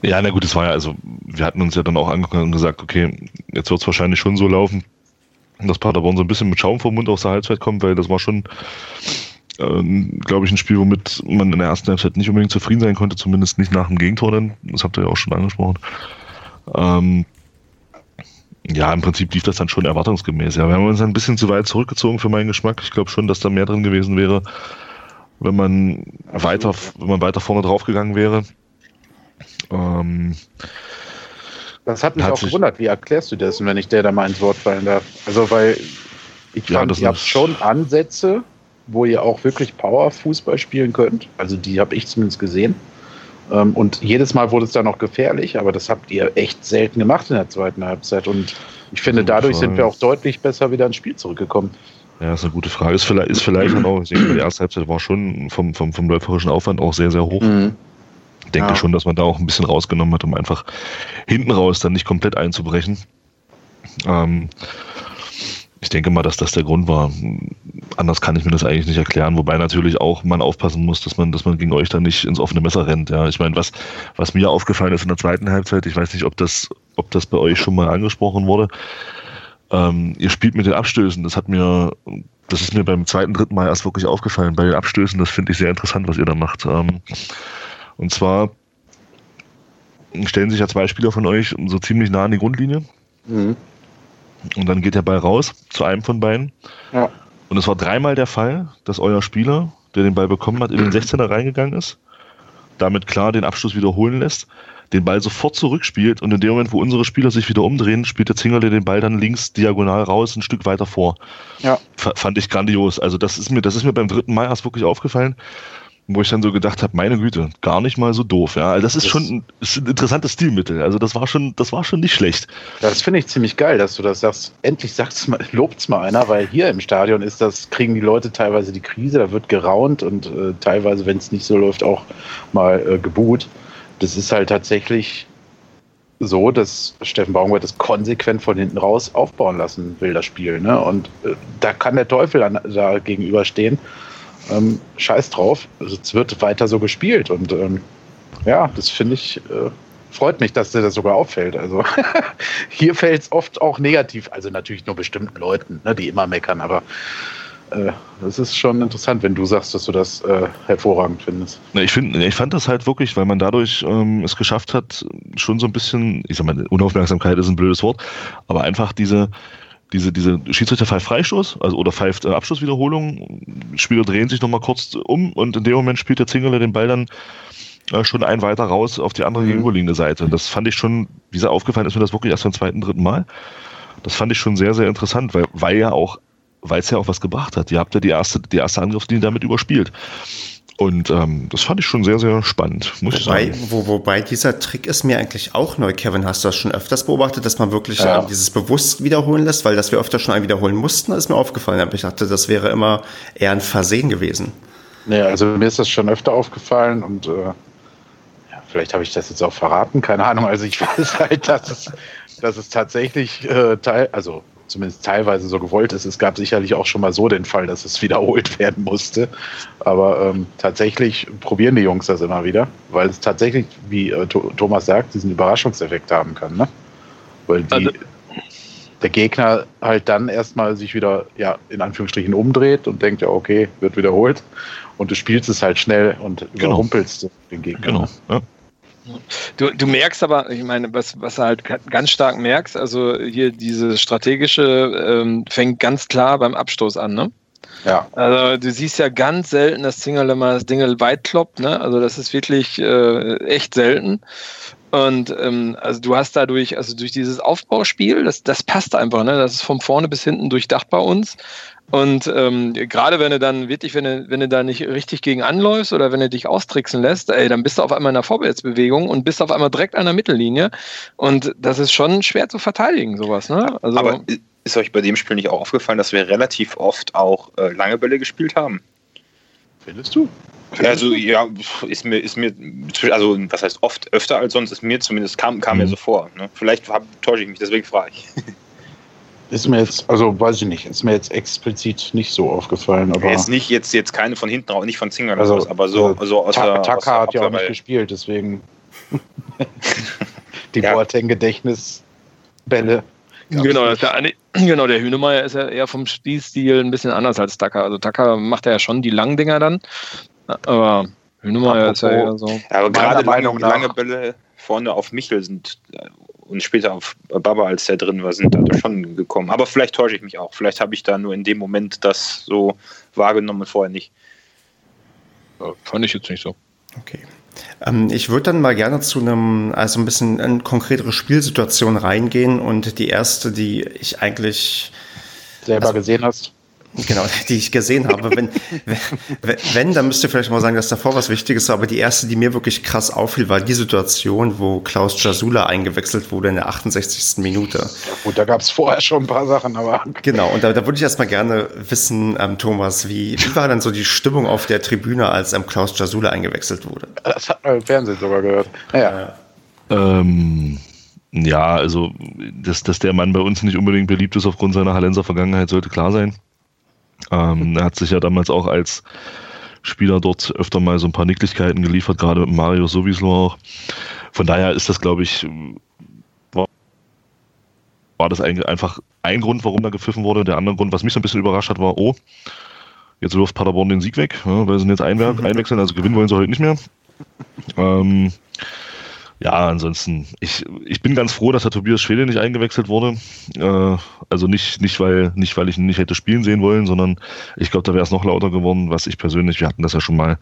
Ja, na gut, es war ja, also wir hatten uns ja dann auch angeguckt und gesagt, okay, jetzt wird es wahrscheinlich schon so laufen, dass Paderborn so ein bisschen mit Schaum vom Mund aus der Halbzeit kommt, weil das war schon ähm, glaube ich, ein Spiel, womit man in der ersten Halbzeit nicht unbedingt zufrieden sein konnte, zumindest nicht nach dem Gegentor, denn das habt ihr ja auch schon angesprochen. Ähm, ja, im Prinzip lief das dann schon erwartungsgemäß. Ja, wir haben uns ein bisschen zu weit zurückgezogen für meinen Geschmack. Ich glaube schon, dass da mehr drin gewesen wäre, wenn man weiter, wenn man weiter vorne draufgegangen wäre. Ähm, das hat mich hat auch gewundert. Wie erklärst du das, wenn ich der da mal ins Wort fallen darf? Also, weil ich ja, fand, ihr habt schon Ansätze, wo ihr auch wirklich Power-Fußball spielen könnt. Also die habe ich zumindest gesehen. Ähm, und jedes Mal wurde es dann noch gefährlich, aber das habt ihr echt selten gemacht in der zweiten Halbzeit. Und ich finde, dadurch sind wir auch deutlich besser wieder ins Spiel zurückgekommen. Ja, ist eine gute Frage. Ist vielleicht, ist vielleicht auch, ich denke, die erste Halbzeit war schon vom, vom, vom läuferischen Aufwand auch sehr, sehr hoch. Mhm. Ich denke ja. schon, dass man da auch ein bisschen rausgenommen hat, um einfach hinten raus dann nicht komplett einzubrechen. Ähm, ich denke mal, dass das der Grund war. Anders kann ich mir das eigentlich nicht erklären, wobei natürlich auch man aufpassen muss, dass man, dass man gegen euch dann nicht ins offene Messer rennt. Ja, ich meine, was, was mir aufgefallen ist in der zweiten Halbzeit, ich weiß nicht, ob das, ob das bei euch schon mal angesprochen wurde. ähm, ihr spielt mit den Abstößen. Das hat mir, das ist mir beim zweiten, dritten Mal erst wirklich aufgefallen. Bei den Abstößen, das finde ich sehr interessant, was ihr da macht. Ähm, und zwar stellen sich ja zwei Spieler von euch so ziemlich nah an die Grundlinie. Mhm. Und dann geht der Ball raus zu einem von beiden. Ja. Und es war dreimal der Fall, dass euer Spieler, der den Ball bekommen hat, in den 16er reingegangen ist, damit klar den Abschluss wiederholen lässt, den Ball sofort zurückspielt und in dem Moment, wo unsere Spieler sich wieder umdrehen, spielt der Zingerle den Ball dann links diagonal raus, ein Stück weiter vor. Ja. F fand ich grandios. Also das ist mir, das ist mir beim dritten Mal erst wirklich aufgefallen wo ich dann so gedacht habe, meine Güte, gar nicht mal so doof. Ja, also das ist das schon ein, ist ein interessantes Stilmittel. Also das war schon, das war schon nicht schlecht. Das finde ich ziemlich geil, dass du das sagst. Endlich sagt's mal, lobt's mal einer, weil hier im Stadion ist das, kriegen die Leute teilweise die Krise, da wird geraunt und äh, teilweise, wenn es nicht so läuft, auch mal äh, geboot. Das ist halt tatsächlich so, dass Steffen Baumgart das konsequent von hinten raus aufbauen lassen will, das Spiel. Ne? Und äh, da kann der Teufel an, da gegenüberstehen ähm, scheiß drauf. Also, es wird weiter so gespielt und ähm, ja, das finde ich, äh, freut mich, dass dir das sogar auffällt. Also hier fällt es oft auch negativ, also natürlich nur bestimmten Leuten, ne, die immer meckern, aber äh, das ist schon interessant, wenn du sagst, dass du das äh, hervorragend findest. Ich, find, ich fand das halt wirklich, weil man dadurch ähm, es geschafft hat, schon so ein bisschen, ich sag mal, Unaufmerksamkeit ist ein blödes Wort, aber einfach diese, diese, diese Schiedsrichter Freistoß, also oder pfeift äh, Abschlusswiederholung. Spieler drehen sich nochmal kurz um und in dem Moment spielt der Zingerle den Ball dann äh, schon ein weiter raus auf die andere mhm. gegenüberliegende Seite. Das fand ich schon, wie sehr aufgefallen ist mir das wirklich erst beim zweiten, dritten Mal. Das fand ich schon sehr, sehr interessant, weil, weil ja auch, weil es ja auch was gebracht hat. Ihr habt ja die erste, die erste Angriffslinie damit überspielt. Und ähm, das fand ich schon sehr, sehr spannend, muss wobei, ich sagen. Wo, wobei dieser Trick ist mir eigentlich auch neu. Kevin, hast du das schon öfters beobachtet, dass man wirklich ja. äh, dieses bewusst wiederholen lässt? Weil das wir öfter schon ein wiederholen mussten, ist mir aufgefallen. Aber ich dachte, das wäre immer eher ein Versehen gewesen. Nee, also mir ist das schon öfter aufgefallen und äh, ja, vielleicht habe ich das jetzt auch verraten, keine Ahnung. Also ich weiß halt, dass es, dass es tatsächlich äh, Teil, also zumindest teilweise so gewollt ist. Es gab sicherlich auch schon mal so den Fall, dass es wiederholt werden musste. Aber ähm, tatsächlich probieren die Jungs das immer wieder, weil es tatsächlich, wie äh, Thomas sagt, diesen Überraschungseffekt haben kann. Ne? Weil die, also, der Gegner halt dann erstmal sich wieder, ja, in Anführungsstrichen umdreht und denkt, ja, okay, wird wiederholt. Und du spielst es halt schnell und genau. überrumpelst den Gegner. Genau. Ja. Du, du merkst aber, ich meine, was, was du halt ganz stark merkst, also hier dieses strategische ähm, fängt ganz klar beim Abstoß an, ne? Ja. Also du siehst ja ganz selten, dass Zingerle mal das Ding weit kloppt, ne? Also das ist wirklich äh, echt selten. Und ähm, also du hast dadurch, also durch dieses Aufbauspiel, das, das passt einfach, ne? Das ist von vorne bis hinten durchdacht bei uns. Und ähm, gerade wenn du dann wirklich, wenn du, wenn du da nicht richtig gegen anläufst oder wenn du dich austricksen lässt, ey, dann bist du auf einmal in der Vorwärtsbewegung und bist auf einmal direkt an der Mittellinie. Und das ist schon schwer zu verteidigen, sowas. Ne? Also, Aber ist euch bei dem Spiel nicht auch aufgefallen, dass wir relativ oft auch äh, lange Bälle gespielt haben? Findest du? Also ja, ist mir, ist mir, also was heißt oft, öfter als sonst, ist mir zumindest, kam, kam mhm. mir so vor. Ne? Vielleicht hab, täusche ich mich, deswegen frage ich. Ist mir jetzt, also weiß ich nicht, ist mir jetzt explizit nicht so aufgefallen. Aber jetzt nicht, jetzt, jetzt keine von hinten, auch nicht von Zinger, also, aber so, also, so aus Ta der. Taka hat ja auch nicht gespielt, deswegen. die ja. Boateng-Gedächtnisbälle. Genau, der, genau, der Hühnemeier ist ja eher vom Spielstil ein bisschen anders als Tucker. Also Tucker macht ja schon die langen Dinger dann, aber Hühnemeier ist ja eher so. Ja, aber gerade lange, lange Bälle vorne auf Michel sind und später auf Baba, als der drin war, sind da schon gekommen. Aber vielleicht täusche ich mich auch. Vielleicht habe ich da nur in dem Moment das so wahrgenommen und vorher nicht. Ja, fand ich jetzt nicht so. Okay. Ähm, ich würde dann mal gerne zu einem, also ein bisschen in konkretere Spielsituation reingehen und die erste, die ich eigentlich selber also, gesehen hast. Genau, die ich gesehen habe. Wenn, wenn, dann müsst ihr vielleicht mal sagen, dass davor was Wichtiges war. Aber die erste, die mir wirklich krass auffiel, war die Situation, wo Klaus Jasula eingewechselt wurde in der 68. Minute. Ja, gut, da gab es vorher schon ein paar Sachen, aber. Genau, und da, da würde ich erstmal gerne wissen, ähm, Thomas, wie, wie war dann so die Stimmung auf der Tribüne, als ähm, Klaus Jasula eingewechselt wurde? Das hat man im Fernsehen sogar gehört. Naja. Ähm. Ja, also, dass, dass der Mann bei uns nicht unbedingt beliebt ist aufgrund seiner Hallenser Vergangenheit, sollte klar sein. Ähm, er hat sich ja damals auch als Spieler dort öfter mal so ein paar Nicklichkeiten geliefert, gerade mit Mario sowieso auch. Von daher ist das, glaube ich, war war das eigentlich einfach ein Grund, warum da gepfiffen wurde. Der andere Grund, was mich so ein bisschen überrascht hat, war, oh, jetzt wirft Paderborn den Sieg weg, ja, weil sie jetzt einwer mhm. einwechseln, also gewinnen wollen sie heute nicht mehr. Ähm, ja, ansonsten, ich, ich bin ganz froh, dass der Tobias Schwede nicht eingewechselt wurde. Äh, also nicht, nicht, weil, nicht, weil ich ihn nicht hätte spielen sehen wollen, sondern ich glaube, da wäre es noch lauter geworden, was ich persönlich, wir hatten das ja schon mal,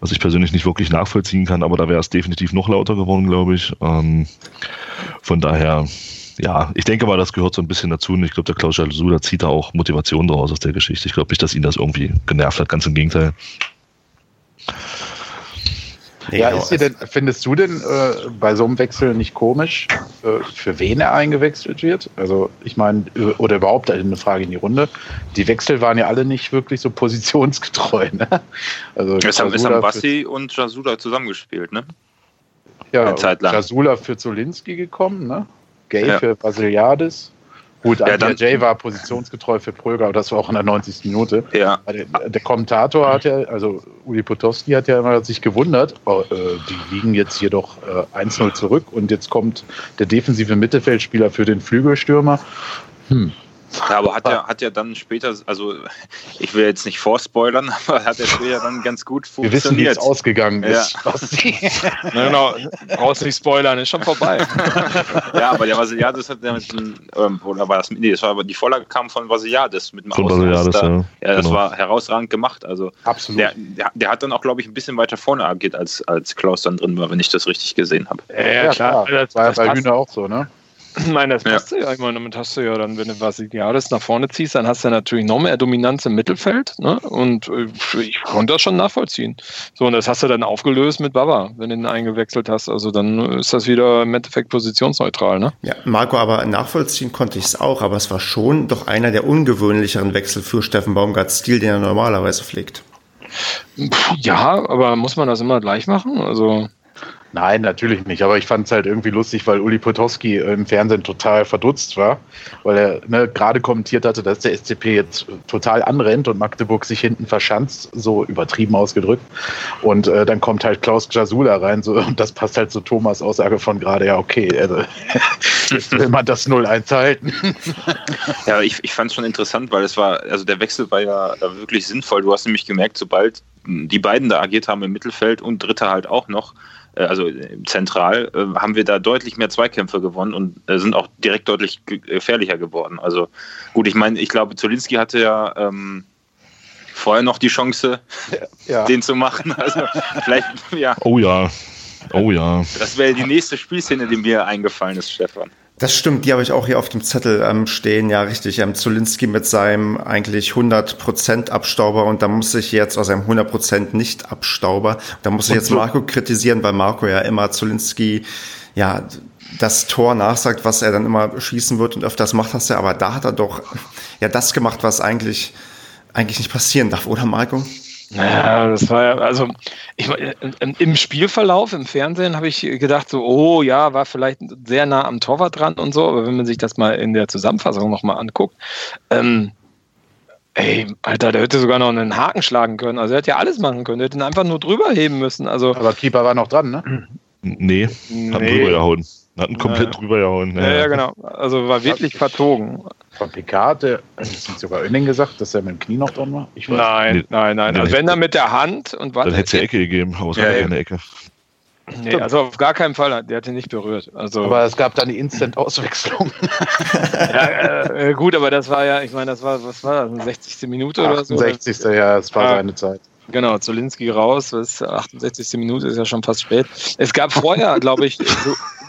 was ich persönlich nicht wirklich nachvollziehen kann, aber da wäre es definitiv noch lauter geworden, glaube ich. Ähm, von daher, ja, ich denke mal, das gehört so ein bisschen dazu. Und ich glaube, der Klaus Jalsuda zieht da auch Motivation daraus aus der Geschichte. Ich glaube nicht, dass ihn das irgendwie genervt hat, ganz im Gegenteil. Nee, ja, ist denn, findest du denn äh, bei so einem Wechsel nicht komisch, äh, für wen er eingewechselt wird? Also ich meine, äh, oder überhaupt eine Frage in die Runde. Die Wechsel waren ja alle nicht wirklich so positionsgetreu. Ne? Also es haben, haben Bassi und Jasula zusammengespielt, ne? Ja, Jasula für Zolinski gekommen, ne? Gay ja. für Basiliadis. Gut, ja, dann, Jay war positionsgetreu für Pröger, aber das war auch in der 90. Minute. Ja. Der, der, Kommentator hat ja, also Uli Potowski hat ja immer sich gewundert, oh, äh, die liegen jetzt hier doch äh, 1-0 zurück und jetzt kommt der defensive Mittelfeldspieler für den Flügelstürmer. Hm, ja, aber hat ja, hat ja dann später, also ich will jetzt nicht vorspoilern, aber hat er später dann ganz gut funktioniert. Wir wissen, wie es ausgegangen ist. Ja. Na genau, brauchst nicht spoilern, ist schon vorbei. ja, aber der Vasiliadis hat ja mit dem, ähm, oder war das, nee, das war aber die Vorlage kam von Vasiliadis mit dem von Vasiliadis, ja. ja. das genau. war herausragend gemacht. Also Absolut. Der, der, der, hat dann auch, glaube ich, ein bisschen weiter vorne agiert, als, als Klaus dann drin war, wenn ich das richtig gesehen habe. Ja, ja, klar. Das war ja bei Hühner auch so, ne? Ich meine, das passt ja. ja. Ich meine, damit hast du ja dann, wenn du Vasiliades nach vorne ziehst, dann hast du ja natürlich noch mehr Dominanz im Mittelfeld. Ne? Und äh, ich konnte das schon nachvollziehen. So, und das hast du dann aufgelöst mit Baba, wenn du ihn eingewechselt hast. Also dann ist das wieder im Endeffekt positionsneutral. Ne? Ja, Marco, aber nachvollziehen konnte ich es auch, aber es war schon doch einer der ungewöhnlicheren Wechsel für Steffen Baumgarts Stil, den er normalerweise pflegt. Ja, aber muss man das immer gleich machen? Also Nein, natürlich nicht. Aber ich fand es halt irgendwie lustig, weil Uli Potowski im Fernsehen total verdutzt war, weil er ne, gerade kommentiert hatte, dass der SCP jetzt total anrennt und Magdeburg sich hinten verschanzt, so übertrieben ausgedrückt. Und äh, dann kommt halt Klaus Jasula rein so, und das passt halt zu Thomas Aussage von gerade, ja, okay, also, will man das 0-1 halten. ja, ich, ich fand es schon interessant, weil es war, also der Wechsel war ja wirklich sinnvoll. Du hast nämlich gemerkt, sobald die beiden da agiert haben im Mittelfeld und Dritter halt auch noch, äh, also zentral, äh, haben wir da deutlich mehr Zweikämpfe gewonnen und äh, sind auch direkt deutlich gefährlicher geworden. Also gut, ich meine, ich glaube, Zolinski hatte ja ähm, vorher noch die Chance, ja. den zu machen. Also vielleicht, ja. Oh ja. Oh ja. Das wäre die nächste Spielszene, die mir eingefallen ist, Stefan. Das stimmt, die habe ich auch hier auf dem Zettel ähm, stehen. Ja, richtig. Ähm, Zulinski mit seinem eigentlich 100% Abstauber und da muss ich jetzt aus seinem 100% Nicht-Abstauber, da muss ich jetzt Marco kritisieren, weil Marco ja immer Zulinski, ja, das Tor nachsagt, was er dann immer schießen wird und öfters macht das ja, aber da hat er doch ja das gemacht, was eigentlich, eigentlich nicht passieren darf, oder Marco? Naja, das war ja, also ich, im Spielverlauf im Fernsehen habe ich gedacht, so, oh ja, war vielleicht sehr nah am Torwart dran und so, aber wenn man sich das mal in der Zusammenfassung nochmal anguckt, ähm, ey, Alter, der hätte sogar noch einen Haken schlagen können. Also er hätte ja alles machen können, der hätte ihn einfach nur drüber heben müssen. Also, aber Keeper war noch dran, ne? Nee, nee. hat drüber gehauen. Hat ihn komplett ja. drüber gehauen. Ja, ja, ja, genau. Also war wirklich vertogen von Picard, hat sogar Oenning gesagt, dass er mit dem Knie noch dran war? Ich weiß. Nein, nein, nein. Also wenn er mit der Hand und was. Dann hätte es eine Ecke gegeben, aber es ja, war keine Ecke. Nee, also auf gar keinen Fall, der hat ihn nicht berührt. Also aber es gab dann die Instant-Auswechslung. ja, äh, gut, aber das war ja, ich meine, das war, was war das, 60. Minute oder so? 60. ja, es war ah, seine Zeit. Genau, Zolinski raus, das 68. Minute ist ja schon fast spät. Es gab vorher, glaube ich,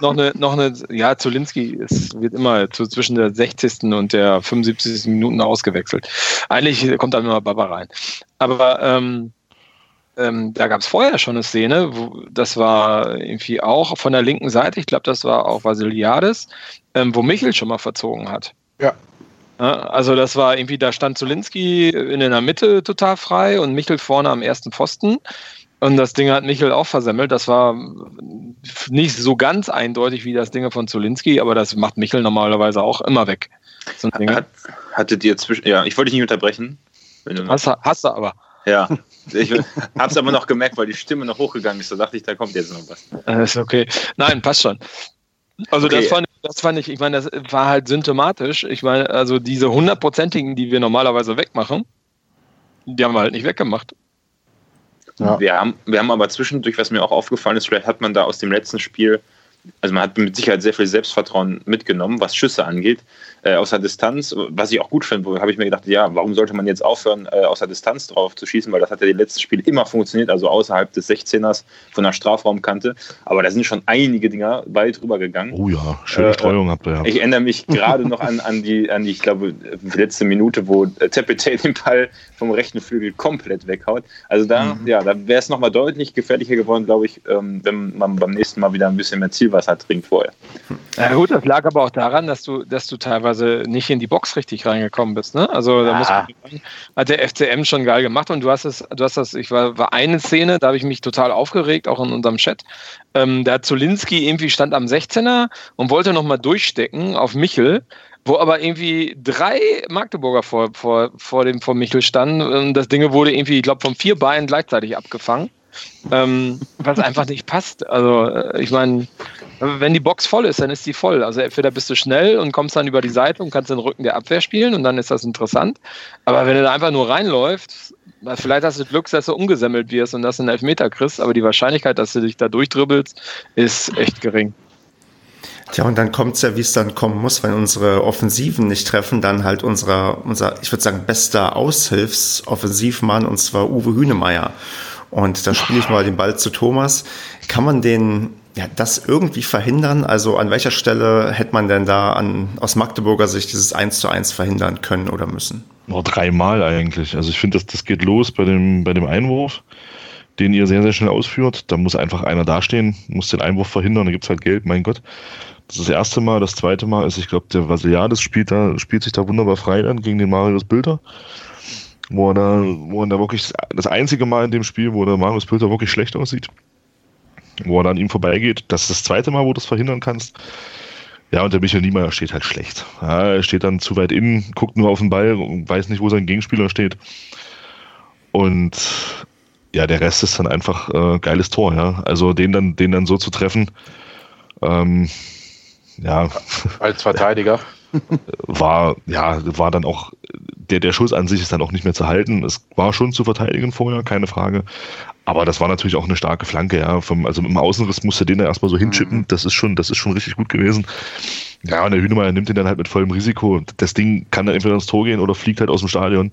noch eine, noch eine, ja, Zolinski es wird immer zu, zwischen der 60. und der 75. Minuten ausgewechselt. Eigentlich kommt da immer Baba rein. Aber ähm, ähm, da gab es vorher schon eine Szene, wo, das war irgendwie auch von der linken Seite, ich glaube, das war auch Vasiliades, ähm, wo Michel schon mal verzogen hat. Ja. Also das war irgendwie, da stand Zulinski in der Mitte total frei und Michel vorne am ersten Pfosten. Und das Ding hat Michel auch versemmelt. Das war nicht so ganz eindeutig wie das Ding von Zulinski, aber das macht Michel normalerweise auch immer weg. So Hat, hattet ihr zwischen. Ja, ich wollte dich nicht unterbrechen. Hast, hast du aber. Ja, ich habe es aber noch gemerkt, weil die Stimme noch hochgegangen ist. Da dachte ich, da kommt jetzt noch was. Das ist okay. Nein, passt schon. Also okay. das fand das fand ich, ich meine, das war halt symptomatisch. Ich meine, also diese hundertprozentigen, die wir normalerweise wegmachen, die haben wir halt nicht weggemacht. Ja. Wir, haben, wir haben aber zwischendurch, was mir auch aufgefallen ist, vielleicht hat man da aus dem letzten Spiel also man hat mit Sicherheit sehr viel Selbstvertrauen mitgenommen, was Schüsse angeht, äh, aus der Distanz, was ich auch gut finde, habe ich mir gedacht, ja, warum sollte man jetzt aufhören, äh, aus der Distanz drauf zu schießen, weil das hat ja die letzten Spiele immer funktioniert, also außerhalb des 16ers von der Strafraumkante, aber da sind schon einige Dinger weit drüber gegangen. Oh ja, schöne äh, Streuung habt ihr ja. Ich erinnere mich gerade noch an, an, die, an die, ich glaube, die letzte Minute, wo äh, Tepete den Ball vom rechten Flügel komplett weghaut. Also da, mhm. ja, da wäre es nochmal deutlich gefährlicher geworden, glaube ich, ähm, wenn man beim nächsten Mal wieder ein bisschen mehr Zielwasser Wasser trinkt vorher. Ja gut, das lag aber auch daran, dass du, dass du teilweise nicht in die Box richtig reingekommen bist. Ne? Also da muss man, hat der FCM schon geil gemacht und du hast es, du hast das, ich war, war eine Szene, da habe ich mich total aufgeregt, auch in unserem Chat. Ähm, da hat Zolinski irgendwie stand am 16er und wollte nochmal durchstecken auf Michel wo aber irgendwie drei Magdeburger vor, vor, vor dem vor Michel standen. Das Ding wurde irgendwie, ich glaube, von vier Beinen gleichzeitig abgefangen ähm, was einfach nicht passt. Also äh, ich meine, wenn die Box voll ist, dann ist die voll. Also entweder bist du schnell und kommst dann über die Seite und kannst den Rücken der Abwehr spielen und dann ist das interessant. Aber wenn du da einfach nur reinläufst, vielleicht hast du Glück, dass du umgesammelt wirst und dass du einen Elfmeter kriegst, aber die Wahrscheinlichkeit, dass du dich da durchdribbelst, ist echt gering. Tja, und dann kommt es ja, wie es dann kommen muss, wenn unsere Offensiven nicht treffen, dann halt unser, unser ich würde sagen, bester Aushilfsoffensivmann, und zwar Uwe Hünemeyer. Und da spiele ich mal den Ball zu Thomas. Kann man den ja, das irgendwie verhindern? Also an welcher Stelle hätte man denn da an, aus Magdeburger Sicht dieses 1 zu 1 verhindern können oder müssen? Nur dreimal eigentlich. Also ich finde, das, das geht los bei dem, bei dem Einwurf, den ihr sehr, sehr schnell ausführt. Da muss einfach einer dastehen, muss den Einwurf verhindern, da gibt es halt Geld, mein Gott. Das ist das erste Mal. Das zweite Mal ist, ich glaube, der Vasiliades spielt da, spielt sich da wunderbar frei dann gegen den Marius Bilder wo er da, wo er da wirklich das einzige Mal in dem Spiel, wo der Marius Pülter wirklich schlecht aussieht, wo er dann ihm vorbeigeht. Das ist das zweite Mal, wo du es verhindern kannst. Ja, und der Michael Niemeyer steht halt schlecht. Ja, er steht dann zu weit innen, guckt nur auf den Ball und weiß nicht, wo sein Gegenspieler steht. Und ja, der Rest ist dann einfach äh, geiles Tor, ja. Also den dann, den dann so zu treffen, ähm, ja. Als Verteidiger. war, ja, war dann auch der, der Schuss an sich ist dann auch nicht mehr zu halten. Es war schon zu verteidigen vorher, keine Frage. Aber das war natürlich auch eine starke Flanke, ja. Vom, also mit dem Außenriss musste den da erstmal so hinschippen. Mhm. Das ist schon, das ist schon richtig gut gewesen. Ja, und der Hünemeyer nimmt den dann halt mit vollem Risiko. Das Ding kann dann entweder ins Tor gehen oder fliegt halt aus dem Stadion.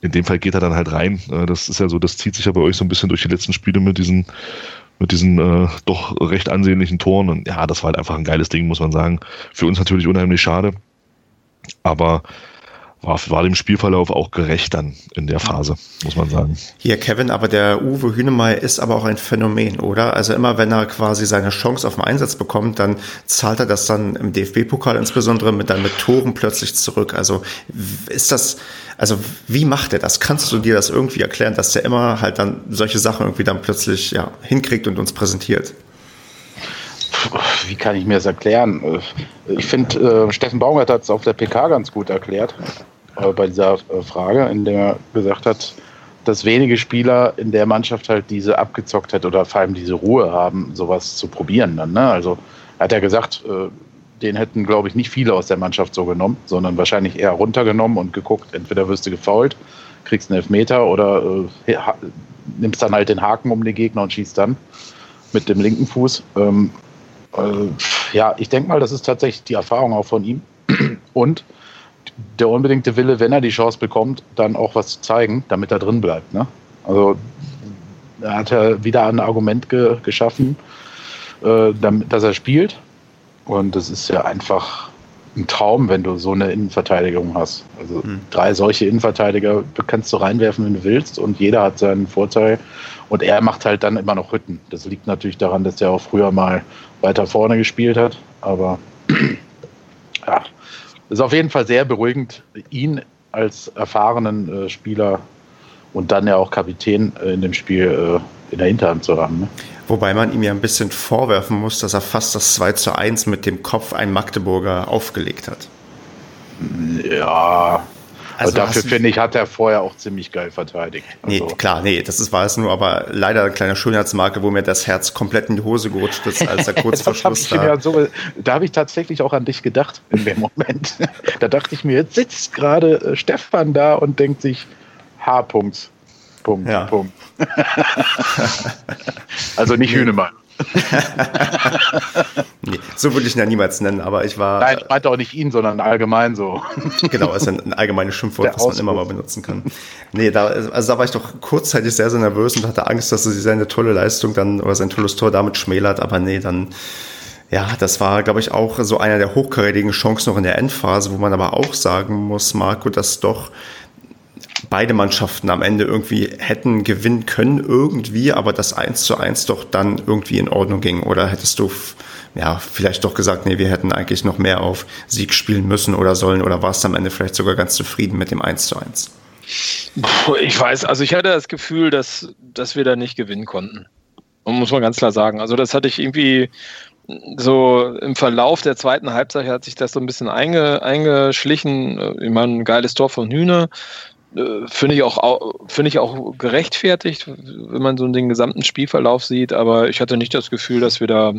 In dem Fall geht er dann halt rein. Das ist ja so, das zieht sich ja bei euch so ein bisschen durch die letzten Spiele mit diesen, mit diesen äh, doch recht ansehnlichen Toren. Und ja, das war halt einfach ein geiles Ding, muss man sagen. Für uns natürlich unheimlich schade. Aber war, war dem Spielverlauf auch gerecht dann in der Phase, muss man sagen. Hier, Kevin, aber der Uwe Hünemeyer ist aber auch ein Phänomen, oder? Also immer wenn er quasi seine Chance auf den Einsatz bekommt, dann zahlt er das dann im DFB-Pokal insbesondere mit, dann mit Toren plötzlich zurück. Also ist das, also wie macht er das? Kannst du dir das irgendwie erklären, dass der immer halt dann solche Sachen irgendwie dann plötzlich ja, hinkriegt und uns präsentiert? Wie kann ich mir das erklären? Ich finde, äh, Steffen Baumgart hat es auf der PK ganz gut erklärt bei dieser äh, Frage, in der er gesagt hat, dass wenige Spieler in der Mannschaft halt diese Abgezocktheit oder vor allem diese Ruhe haben, sowas zu probieren dann. Ne? Also er hat ja gesagt, äh, den hätten, glaube ich, nicht viele aus der Mannschaft so genommen, sondern wahrscheinlich eher runtergenommen und geguckt, entweder wirst du gefault, kriegst einen Elfmeter oder äh, nimmst dann halt den Haken um den Gegner und schießt dann mit dem linken Fuß. Ähm, äh, ja, ich denke mal, das ist tatsächlich die Erfahrung auch von ihm. Und der unbedingte Wille, wenn er die Chance bekommt, dann auch was zu zeigen, damit er drin bleibt. Ne? Also er hat ja wieder ein Argument ge geschaffen, äh, damit, dass er spielt. Und das ist ja einfach ein Traum, wenn du so eine Innenverteidigung hast. Also hm. drei solche Innenverteidiger kannst du reinwerfen, wenn du willst, und jeder hat seinen Vorteil. Und er macht halt dann immer noch Hütten. Das liegt natürlich daran, dass er auch früher mal weiter vorne gespielt hat. Aber ja, ist auf jeden Fall sehr beruhigend, ihn als erfahrenen äh, Spieler und dann ja auch Kapitän äh, in dem Spiel äh, in der Hinterhand zu haben. Ne? Wobei man ihm ja ein bisschen vorwerfen muss, dass er fast das 2 zu 1 mit dem Kopf ein Magdeburger aufgelegt hat. Ja, Also dafür finde ich, hat er vorher auch ziemlich geil verteidigt. Also nee, klar, nee, das ist, war es nur, aber leider eine kleine Schönheitsmarke, wo mir das Herz komplett in die Hose gerutscht ist, als er kurz vor Schluss da. Ja so, da habe ich tatsächlich auch an dich gedacht in dem Moment. da dachte ich mir, jetzt sitzt gerade äh, Stefan da und denkt sich, H-Punkt. Punkt, ja. Punkt. also nicht. Hühnemann. Nee, so würde ich ihn ja niemals nennen, aber ich war. Nein, ich meinte auch nicht ihn, sondern allgemein so. genau, ist ein, ein allgemeines Schimpfwort, Der was man immer mal benutzen kann. Nee, da, also da war ich doch kurzzeitig sehr, sehr nervös und hatte Angst, dass er seine tolle Leistung dann oder sein tolles Tor damit schmälert, aber nee, dann. Ja, das war, glaube ich, auch so einer der hochkarätigen Chancen noch in der Endphase, wo man aber auch sagen muss, Marco, dass doch beide Mannschaften am Ende irgendwie hätten gewinnen können irgendwie, aber das 1 zu 1 doch dann irgendwie in Ordnung ging? Oder hättest du ja vielleicht doch gesagt, nee, wir hätten eigentlich noch mehr auf Sieg spielen müssen oder sollen oder warst du am Ende vielleicht sogar ganz zufrieden mit dem 1 zu 1? Ich weiß, also ich hatte das Gefühl, dass, dass wir da nicht gewinnen konnten. Und muss man ganz klar sagen. Also das hatte ich irgendwie so im Verlauf der zweiten Halbzeit hat sich das so ein bisschen einge, eingeschlichen. Ich meine, ein geiles Tor von Hühne. Äh, finde ich auch finde ich auch gerechtfertigt, wenn man so den gesamten Spielverlauf sieht. Aber ich hatte nicht das Gefühl, dass wir da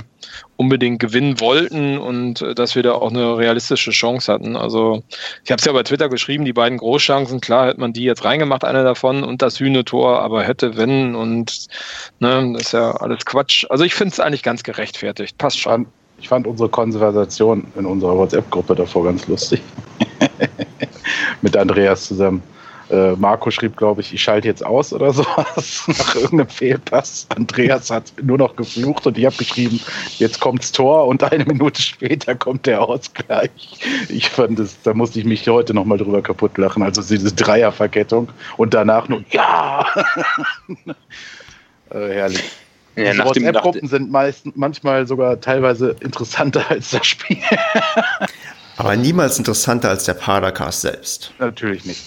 unbedingt gewinnen wollten und äh, dass wir da auch eine realistische Chance hatten. Also ich habe es ja bei Twitter geschrieben, die beiden Großchancen, klar hätte man die jetzt reingemacht, eine davon und das Hühnetor, aber hätte wenn und ne, das ist ja alles Quatsch. Also ich finde es eigentlich ganz gerechtfertigt. Passt schon. Ich fand unsere Konversation in unserer WhatsApp-Gruppe davor ganz lustig. Mit Andreas zusammen. Äh, Marco schrieb, glaube ich, ich schalte jetzt aus oder sowas nach irgendeinem Fehlpass. Andreas hat nur noch geflucht und ich habe geschrieben, jetzt kommt's Tor und eine Minute später kommt der Ausgleich. Ich fand es, da musste ich mich heute noch mal drüber kaputt lachen. Also diese Dreierverkettung und danach nur ja. äh, herrlich. Ja, nach WhatsApp-Gruppen sind meist, manchmal sogar teilweise interessanter als das Spiel. Aber niemals interessanter als der Padercast selbst. Natürlich nicht.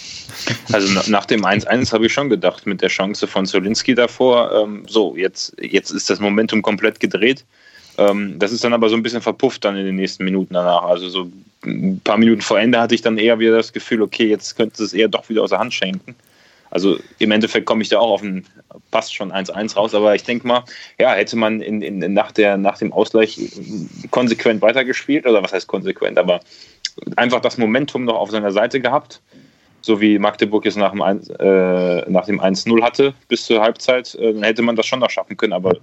Also nach dem 1-1 habe ich schon gedacht, mit der Chance von Zolinski davor, ähm, so, jetzt, jetzt ist das Momentum komplett gedreht. Ähm, das ist dann aber so ein bisschen verpufft dann in den nächsten Minuten danach. Also so ein paar Minuten vor Ende hatte ich dann eher wieder das Gefühl, okay, jetzt könnte es eher doch wieder aus der Hand schenken. Also im Endeffekt komme ich da auch auf ein, passt schon 1-1 raus, aber ich denke mal, ja, hätte man in, in, nach, der, nach dem Ausgleich konsequent weitergespielt, oder was heißt konsequent, aber einfach das Momentum noch auf seiner Seite gehabt, so wie Magdeburg es nach dem, äh, dem 1-0 hatte bis zur Halbzeit, äh, dann hätte man das schon noch schaffen können. Aber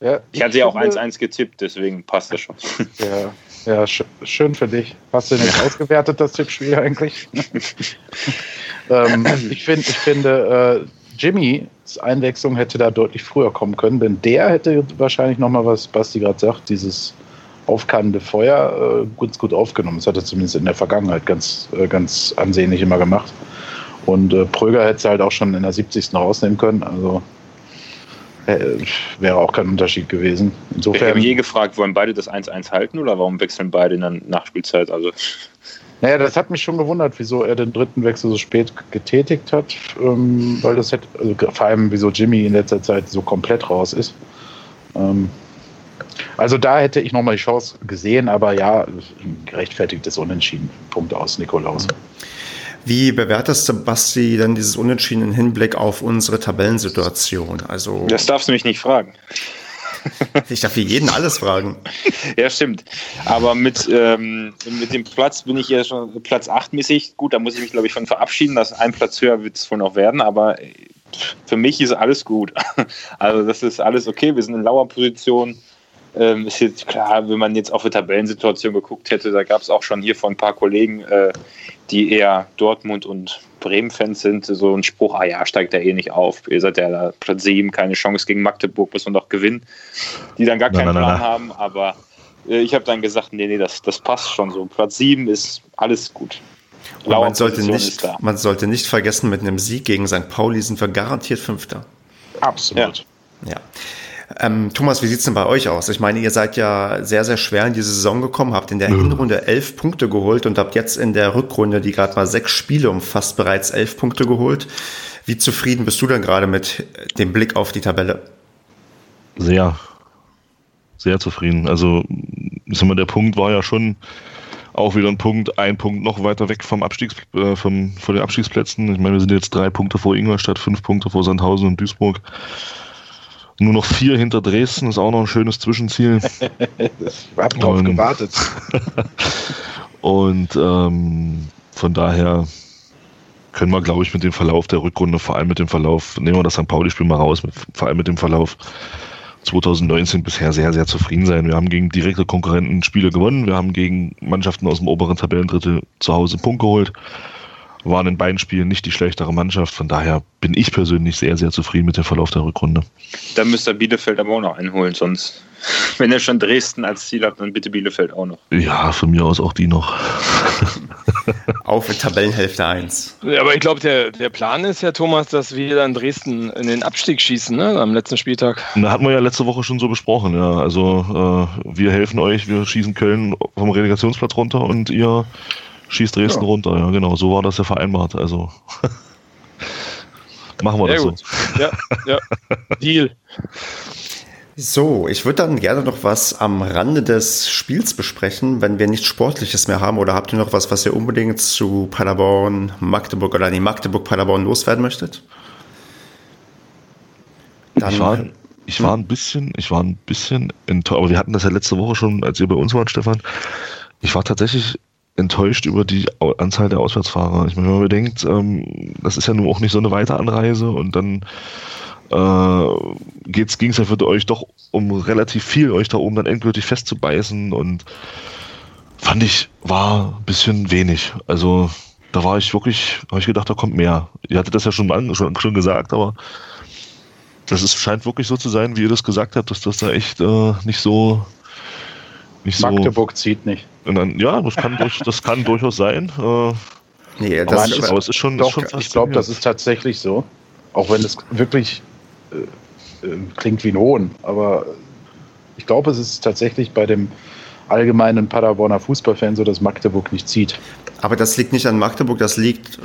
ja, ich hatte ja auch 1-1 getippt, deswegen passt das schon. Ja, ja sch schön für dich. Hast du nicht ausgewertet, das Tippspiel eigentlich? ähm, ich, find, ich finde, äh, Jimmys Einwechslung hätte da deutlich früher kommen können, denn der hätte wahrscheinlich nochmal, was Basti gerade sagt, dieses aufkannende Feuer äh, ganz gut aufgenommen. Das hat er zumindest in der Vergangenheit ganz, äh, ganz ansehnlich immer gemacht. Und äh, Pröger hätte es halt auch schon in der 70. rausnehmen können. Also wäre auch kein Unterschied gewesen. Insofern. Wir haben je gefragt, wollen beide das 1-1 halten oder warum wechseln beide in der Nachspielzeit? Also. Naja, das hat mich schon gewundert, wieso er den dritten Wechsel so spät getätigt hat, ähm, weil das hätte, also vor allem wieso Jimmy in letzter Zeit so komplett raus ist. Ähm, also da hätte ich nochmal die Chance gesehen, aber ja, gerechtfertigtes Unentschieden. Punkt aus, Nikolaus. Wie bewertest du, Basti, denn dieses Unentschieden im Hinblick auf unsere Tabellensituation? Also das darfst du mich nicht fragen. Ich darf hier jeden alles fragen. Ja, stimmt. Aber mit, ähm, mit dem Platz bin ich ja schon Platz 8 mäßig. Gut, da muss ich mich, glaube ich, von verabschieden. dass ein Platz höher wird es wohl noch werden. Aber für mich ist alles gut. Also das ist alles okay. Wir sind in lauer Position. Ähm, ist jetzt klar, wenn man jetzt auf die Tabellensituation geguckt hätte, da gab es auch schon hier von ein paar Kollegen, äh, die eher Dortmund und Bremen-Fans sind, so ein Spruch, ah ja, steigt er eh nicht auf. Ihr seid ja da Platz 7, keine Chance gegen Magdeburg, muss man doch gewinnen. Die dann gar keinen nein, Plan nein. haben, aber äh, ich habe dann gesagt, nee, nee, das, das passt schon so. Platz 7 ist alles gut. man sollte, nicht, man sollte nicht vergessen, mit einem Sieg gegen St. Pauli sind wir garantiert Fünfter. Absolut. Ja. ja. Ähm, Thomas, wie sieht's denn bei euch aus? Ich meine, ihr seid ja sehr, sehr schwer in diese Saison gekommen, habt in der. Hinrunde elf Punkte geholt und habt jetzt in der Rückrunde, die gerade mal sechs Spiele umfasst, bereits elf Punkte geholt. Wie zufrieden bist du denn gerade mit dem Blick auf die Tabelle? Sehr, sehr zufrieden. Also, ich sag mal, der Punkt war ja schon auch wieder ein Punkt, ein Punkt noch weiter weg vom Abstiegs, äh, vom, von den Abstiegsplätzen. Ich meine, wir sind jetzt drei Punkte vor Ingolstadt, fünf Punkte vor Sandhausen und Duisburg. Nur noch vier hinter Dresden ist auch noch ein schönes Zwischenziel. ich habe drauf gewartet. und ähm, von daher können wir, glaube ich, mit dem Verlauf der Rückrunde, vor allem mit dem Verlauf, nehmen wir das St. Pauli-Spiel mal raus, mit, vor allem mit dem Verlauf 2019 bisher sehr, sehr zufrieden sein. Wir haben gegen direkte Konkurrenten Spiele gewonnen, wir haben gegen Mannschaften aus dem oberen Tabellendrittel zu Hause Punkt geholt waren in beiden Spielen nicht die schlechtere Mannschaft. Von daher bin ich persönlich sehr, sehr zufrieden mit dem Verlauf der Rückrunde. Dann müsste Bielefeld aber auch noch einholen, sonst, wenn er schon Dresden als Ziel hat, dann bitte Bielefeld auch noch. Ja, von mir aus auch die noch. Auf in Tabellenhälfte 1. Ja, aber ich glaube, der, der Plan ist ja, Thomas, dass wir dann Dresden in den Abstieg schießen, ne, am letzten Spieltag. Da hatten wir ja letzte Woche schon so besprochen, ja. Also, äh, wir helfen euch, wir schießen Köln vom Relegationsplatz runter und ihr schießt Dresden ja. runter. Ja, genau, so war das ja vereinbart. Also machen wir Sehr das gut. so. Ja, ja. Deal. So, ich würde dann gerne noch was am Rande des Spiels besprechen, wenn wir nichts Sportliches mehr haben. Oder habt ihr noch was, was ihr unbedingt zu Paderborn, Magdeburg oder die Magdeburg, Paderborn loswerden möchtet? Dann, ich, war, ich war ein bisschen, ich war ein bisschen enttäuscht, aber wir hatten das ja letzte Woche schon, als ihr bei uns wart, Stefan. Ich war tatsächlich enttäuscht über die Anzahl der Auswärtsfahrer. Ich meine, wenn man bedenkt, ähm, das ist ja nun auch nicht so eine weite Anreise und dann äh, ging es ja für euch doch um relativ viel, euch da oben dann endgültig festzubeißen und fand ich, war ein bisschen wenig. Also da war ich wirklich, habe ich gedacht, da kommt mehr. Ihr hattet das ja schon, schon, schon gesagt, aber das ist, scheint wirklich so zu sein, wie ihr das gesagt habt, dass das da echt äh, nicht so nicht Magdeburg so, zieht nicht. Dann, ja, das kann, durch, das kann durchaus sein. Äh, nee, das ist, aber es ist schon, doch, ist schon Ich glaube, das ist tatsächlich so. Auch wenn es wirklich äh, äh, klingt wie ein Hohn. Aber ich glaube, es ist tatsächlich bei dem allgemeinen Paderborner Fußballfan so, dass Magdeburg nicht zieht. Aber das liegt nicht an Magdeburg, das liegt,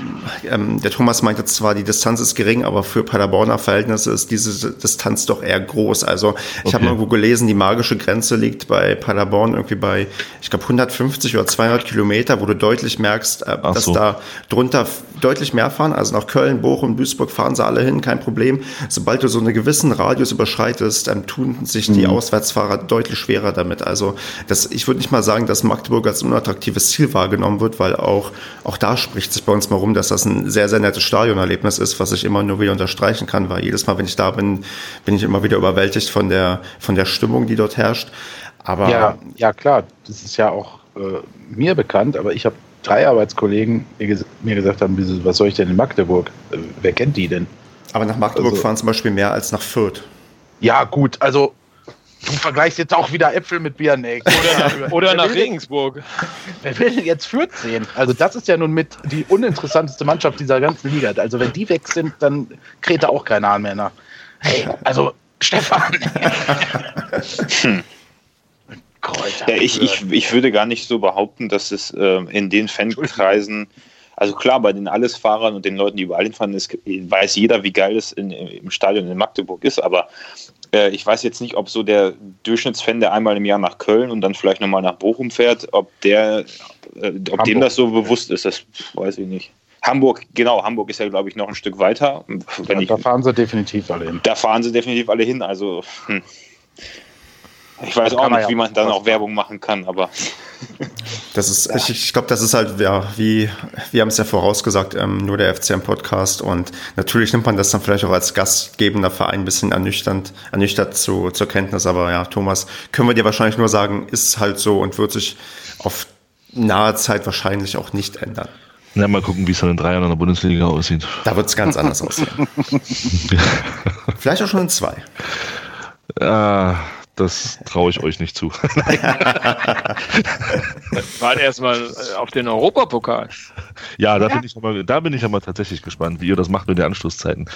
ähm, der Thomas meinte zwar, die Distanz ist gering, aber für Paderborner Verhältnisse ist diese Distanz doch eher groß. Also ich okay. habe irgendwo gelesen, die magische Grenze liegt bei Paderborn irgendwie bei, ich glaube, 150 oder 200 Kilometer, wo du deutlich merkst, äh, dass so. da drunter deutlich mehr fahren. Also nach Köln, Bochum, Duisburg fahren sie alle hin, kein Problem. Sobald du so einen gewissen Radius überschreitest, ähm, tun sich die mhm. Auswärtsfahrer deutlich schwerer damit. Also das, ich würde nicht mal sagen, dass Magdeburg als unattraktives Ziel wahrgenommen wird, weil auch, auch da spricht sich bei uns mal rum, dass das ein sehr, sehr nettes Stadionerlebnis ist, was ich immer nur wieder unterstreichen kann, weil jedes Mal, wenn ich da bin, bin ich immer wieder überwältigt von der, von der Stimmung, die dort herrscht. Aber ja, ja klar, das ist ja auch äh, mir bekannt, aber ich habe drei Arbeitskollegen mir gesagt haben, was soll ich denn in Magdeburg? Äh, wer kennt die denn? Aber nach Magdeburg also, fahren zum Beispiel mehr als nach Fürth. Ja, gut, also Du vergleichst jetzt auch wieder Äpfel mit Birneck. Oder, oder nach Regensburg. Wer will denn jetzt Fürth sehen? Also das ist ja nun mit die uninteressanteste Mannschaft dieser ganzen Liga. Also wenn die weg sind, dann kräht da auch kein Hahn mehr nach. Hey, also Stefan. hm. Ja, ich, ich, ich würde gar nicht so behaupten, dass es äh, in den Fankreisen also klar, bei den Allesfahrern und den Leuten, die überall hinfahren, ist, weiß jeder, wie geil es in, im Stadion in Magdeburg ist. Aber äh, ich weiß jetzt nicht, ob so der Durchschnittsfan, der einmal im Jahr nach Köln und dann vielleicht nochmal nach Bochum fährt, ob der, äh, ob dem das so bewusst ist, das weiß ich nicht. Hamburg, genau, Hamburg ist ja, glaube ich, noch ein Stück weiter. Ja, ich, da fahren sie definitiv alle hin. Da fahren sie definitiv alle hin. Also, hm. Ich weiß auch nicht, ja wie man dann auch Werbung machen kann, aber. Das ist, ja. ich, ich glaube, das ist halt, ja, wie, wir haben es ja vorausgesagt, ähm, nur der FCM-Podcast und natürlich nimmt man das dann vielleicht auch als gastgebender Verein ein bisschen ernüchternd, ernüchtert zu, zur Kenntnis, aber ja, Thomas, können wir dir wahrscheinlich nur sagen, ist halt so und wird sich auf nahe Zeit wahrscheinlich auch nicht ändern. Na, mal gucken, wie es dann in drei Jahren in der Bundesliga aussieht. Da wird es ganz anders aussehen. Vielleicht auch schon in zwei. Äh, das traue ich euch nicht zu. Warte erstmal äh, auf den Europapokal. Ja, da, ja. Bin ich aber, da bin ich aber tatsächlich gespannt, wie ihr das macht mit den Anschlusszeiten.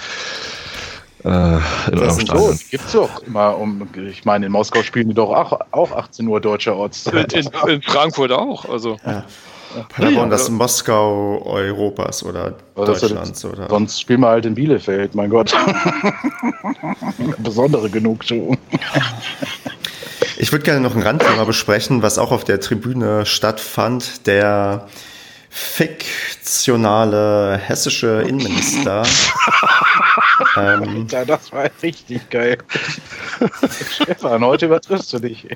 Äh, in das ist Gibt's doch immer um, ich meine, in Moskau spielen die doch auch, auch 18 Uhr deutscher Ortszeit. In, in, Frankfurt auch, also. Ja. Paderborn, das Moskau Europas oder Deutschlands. Oder? Sonst spielen wir halt in Bielefeld, mein Gott. Besondere Genugtuung. Ich würde gerne noch ein Randthema besprechen, was auch auf der Tribüne stattfand. Der fiktionale hessische Innenminister. ähm, Alter, das war richtig geil. Stefan, heute übertriffst du dich.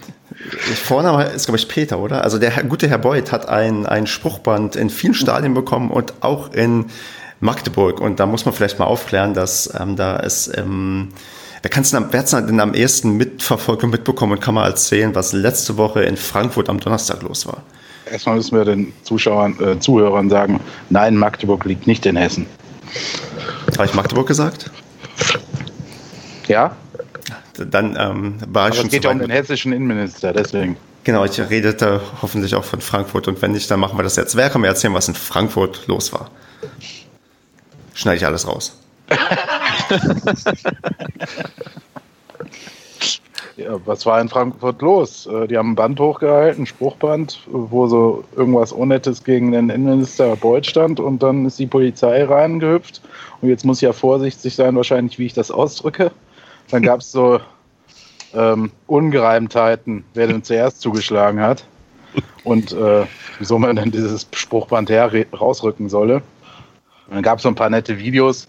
Vorname ist, glaube ich, Peter, oder? Also der gute Herr Beuth hat ein, ein Spruchband in vielen Stadien bekommen und auch in Magdeburg. Und da muss man vielleicht mal aufklären, dass ähm, da ist ähm, Wer kann es denn am ersten mitverfolgen und mitbekommen und kann mal erzählen, was letzte Woche in Frankfurt am Donnerstag los war? Erstmal müssen wir den Zuschauern, äh, Zuhörern sagen, nein, Magdeburg liegt nicht in Hessen. Habe ich Magdeburg gesagt? Ja. Dann ähm, war ich Aber schon. Es geht ja um den hessischen Innenminister, deswegen. Genau, ich redete hoffentlich auch von Frankfurt und wenn nicht, dann machen wir das jetzt. Wer kann mir erzählen, was in Frankfurt los war? Schneide ich alles raus. Ja, was war in Frankfurt los? Äh, die haben ein Band hochgehalten, ein Spruchband, wo so irgendwas Unnettes gegen den Innenminister Beuth stand und dann ist die Polizei reingehüpft. Und jetzt muss ich ja vorsichtig sein, wahrscheinlich, wie ich das ausdrücke. Dann gab es so ähm, Ungereimtheiten, wer denn zuerst zugeschlagen hat und äh, wieso man denn dieses Spruchband her rausrücken solle. Und dann gab es so ein paar nette Videos,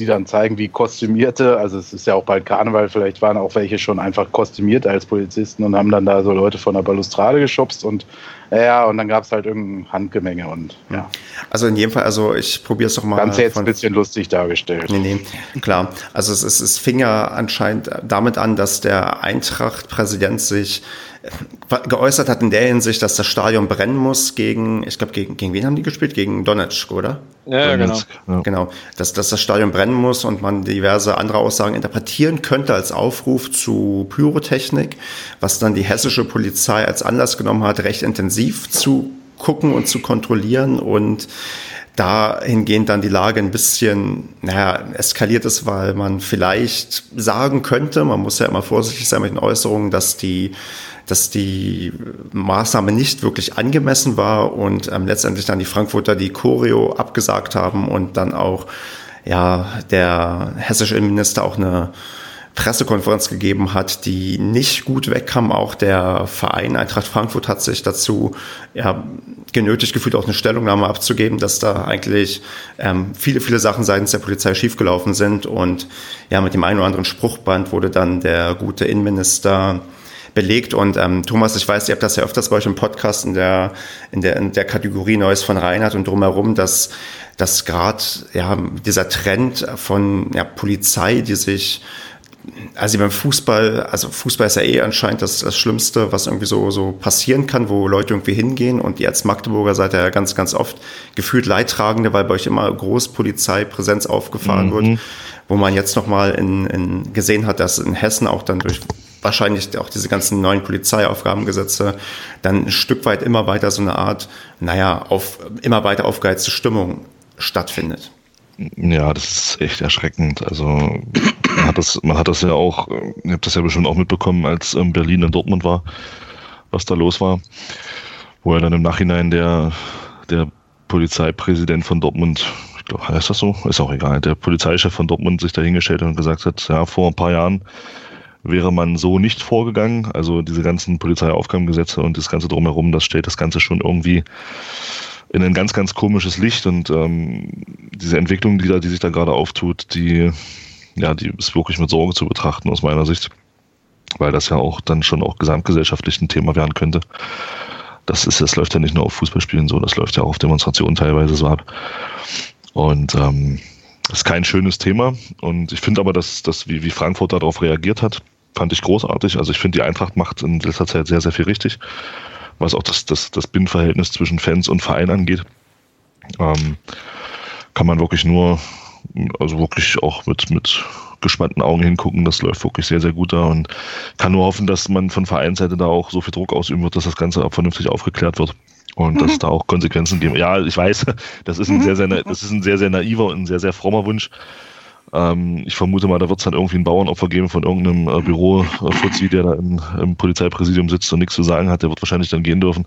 die dann zeigen, wie kostümierte, also es ist ja auch bald Karneval, vielleicht waren auch welche schon einfach kostümiert als Polizisten und haben dann da so Leute von der Balustrade geschubst und ja, und dann gab es halt irgendein Handgemenge und ja. Also in jedem Fall, also ich probiere es doch mal. Ganz jetzt ein bisschen lustig dargestellt. Nee, nee, klar. Also es, es, es fing ja anscheinend damit an, dass der Eintracht-Präsident sich geäußert hat in der Hinsicht, dass das Stadion brennen muss gegen, ich glaube, gegen, gegen wen haben die gespielt? Gegen Donetsk, oder? Ja, Donetsk, genau. Ja. Genau, dass, dass das Stadion brennen muss und man diverse andere Aussagen interpretieren könnte als Aufruf zu Pyrotechnik, was dann die hessische Polizei als Anlass genommen hat, recht intensiv zu gucken und zu kontrollieren und dahingehend dann die Lage ein bisschen, naja, eskaliert ist, weil man vielleicht sagen könnte, man muss ja immer vorsichtig sein mit den Äußerungen, dass die dass die Maßnahme nicht wirklich angemessen war und ähm, letztendlich dann die Frankfurter die Choreo abgesagt haben und dann auch ja der hessische Innenminister auch eine Pressekonferenz gegeben hat, die nicht gut wegkam. Auch der Verein Eintracht Frankfurt hat sich dazu ja, genötigt gefühlt, auch eine Stellungnahme abzugeben, dass da eigentlich ähm, viele, viele Sachen seitens der Polizei schiefgelaufen sind. Und ja, mit dem einen oder anderen Spruchband wurde dann der gute Innenminister belegt. Und ähm, Thomas, ich weiß, ihr habt das ja öfters bei euch im Podcast in der, in der, in der Kategorie Neues von Reinhard und drumherum, dass, dass gerade ja, dieser Trend von ja, Polizei, die sich also beim Fußball, also Fußball ist ja eh anscheinend das, das Schlimmste, was irgendwie so, so passieren kann, wo Leute irgendwie hingehen. Und ihr als Magdeburger seid ja ganz, ganz oft gefühlt Leidtragende, weil bei euch immer groß Polizeipräsenz aufgefahren mhm. wird. Wo man jetzt nochmal in, in gesehen hat, dass in Hessen auch dann durch wahrscheinlich auch diese ganzen neuen Polizeiaufgabengesetze dann ein Stück weit immer weiter so eine Art, naja, auf, immer weiter aufgeheizte Stimmung stattfindet. Ja, das ist echt erschreckend. Also man hat das, man hat das ja auch, ihr habt das ja bestimmt auch mitbekommen, als ähm, Berlin in Dortmund war, was da los war, wo er dann im Nachhinein der, der Polizeipräsident von Dortmund, ich glaube, heißt das so? Ist auch egal, der Polizeichef von Dortmund sich dahingestellt und gesagt hat, ja, vor ein paar Jahren wäre man so nicht vorgegangen. Also diese ganzen Polizeiaufgabengesetze und das Ganze drumherum, das stellt das Ganze schon irgendwie in ein ganz, ganz komisches Licht und ähm, diese Entwicklung, die, da, die sich da gerade auftut, die, ja, die ist wirklich mit Sorge zu betrachten aus meiner Sicht, weil das ja auch dann schon auch gesamtgesellschaftlich ein Thema werden könnte. Das ist, das läuft ja nicht nur auf Fußballspielen so, das läuft ja auch auf Demonstrationen teilweise so ab. Und ähm, ist kein schönes Thema. Und ich finde aber, dass, dass wie, wie Frankfurt darauf reagiert hat, fand ich großartig. Also ich finde, die Eintracht macht in letzter Zeit sehr, sehr viel richtig was auch das, das, das Binnenverhältnis zwischen Fans und Verein angeht. Ähm, kann man wirklich nur, also wirklich auch mit, mit gespannten Augen hingucken. Das läuft wirklich sehr, sehr gut da und kann nur hoffen, dass man von Vereinsseite da auch so viel Druck ausüben wird, dass das Ganze auch vernünftig aufgeklärt wird und dass es da auch Konsequenzen geben. Ja, ich weiß, das ist ein sehr, sehr, das ist ein sehr, sehr naiver und ein sehr, sehr frommer Wunsch. Ähm, ich vermute mal, da wird es dann irgendwie ein Bauernopfer geben von irgendeinem äh, Büro-Fuzzi, der da im, im, Polizeipräsidium sitzt und nichts zu sagen hat. Der wird wahrscheinlich dann gehen dürfen.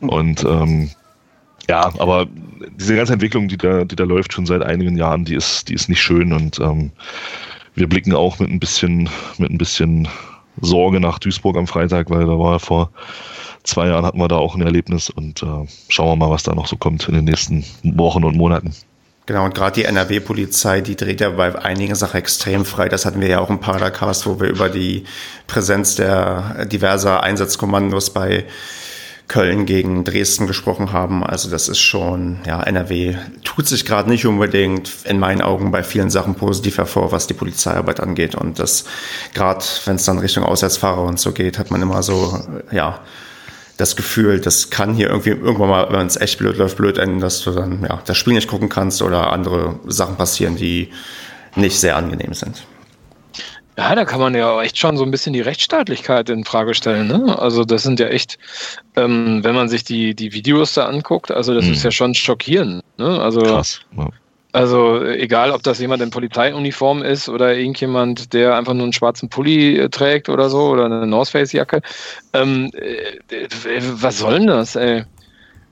Und ähm, ja, aber diese ganze Entwicklung, die da, die da läuft schon seit einigen Jahren, die ist, die ist nicht schön und ähm, wir blicken auch mit ein bisschen, mit ein bisschen Sorge nach Duisburg am Freitag, weil da war vor zwei Jahren hatten wir da auch ein Erlebnis und äh, schauen wir mal, was da noch so kommt in den nächsten Wochen und Monaten. Genau, und gerade die NRW-Polizei, die dreht ja bei einigen Sachen extrem frei. Das hatten wir ja auch im Paracast, wo wir über die Präsenz der diverser Einsatzkommandos bei Köln gegen Dresden gesprochen haben. Also das ist schon, ja, NRW tut sich gerade nicht unbedingt in meinen Augen bei vielen Sachen positiv hervor, was die Polizeiarbeit angeht. Und das, gerade wenn es dann Richtung Auswärtsfahrer und so geht, hat man immer so, ja, das Gefühl, das kann hier irgendwie irgendwann mal, wenn es echt blöd läuft, blöd enden, dass du dann ja, das Spiel nicht gucken kannst oder andere Sachen passieren, die nicht sehr angenehm sind. Ja, da kann man ja echt schon so ein bisschen die Rechtsstaatlichkeit in Frage stellen. Ne? Also das sind ja echt, ähm, wenn man sich die, die Videos da anguckt, also das mhm. ist ja schon schockierend. Ne? Also Krass. Also egal, ob das jemand in Polizeiuniform ist oder irgendjemand, der einfach nur einen schwarzen Pulli äh, trägt oder so oder eine North Face Jacke. Ähm, äh, was soll denn das, ey?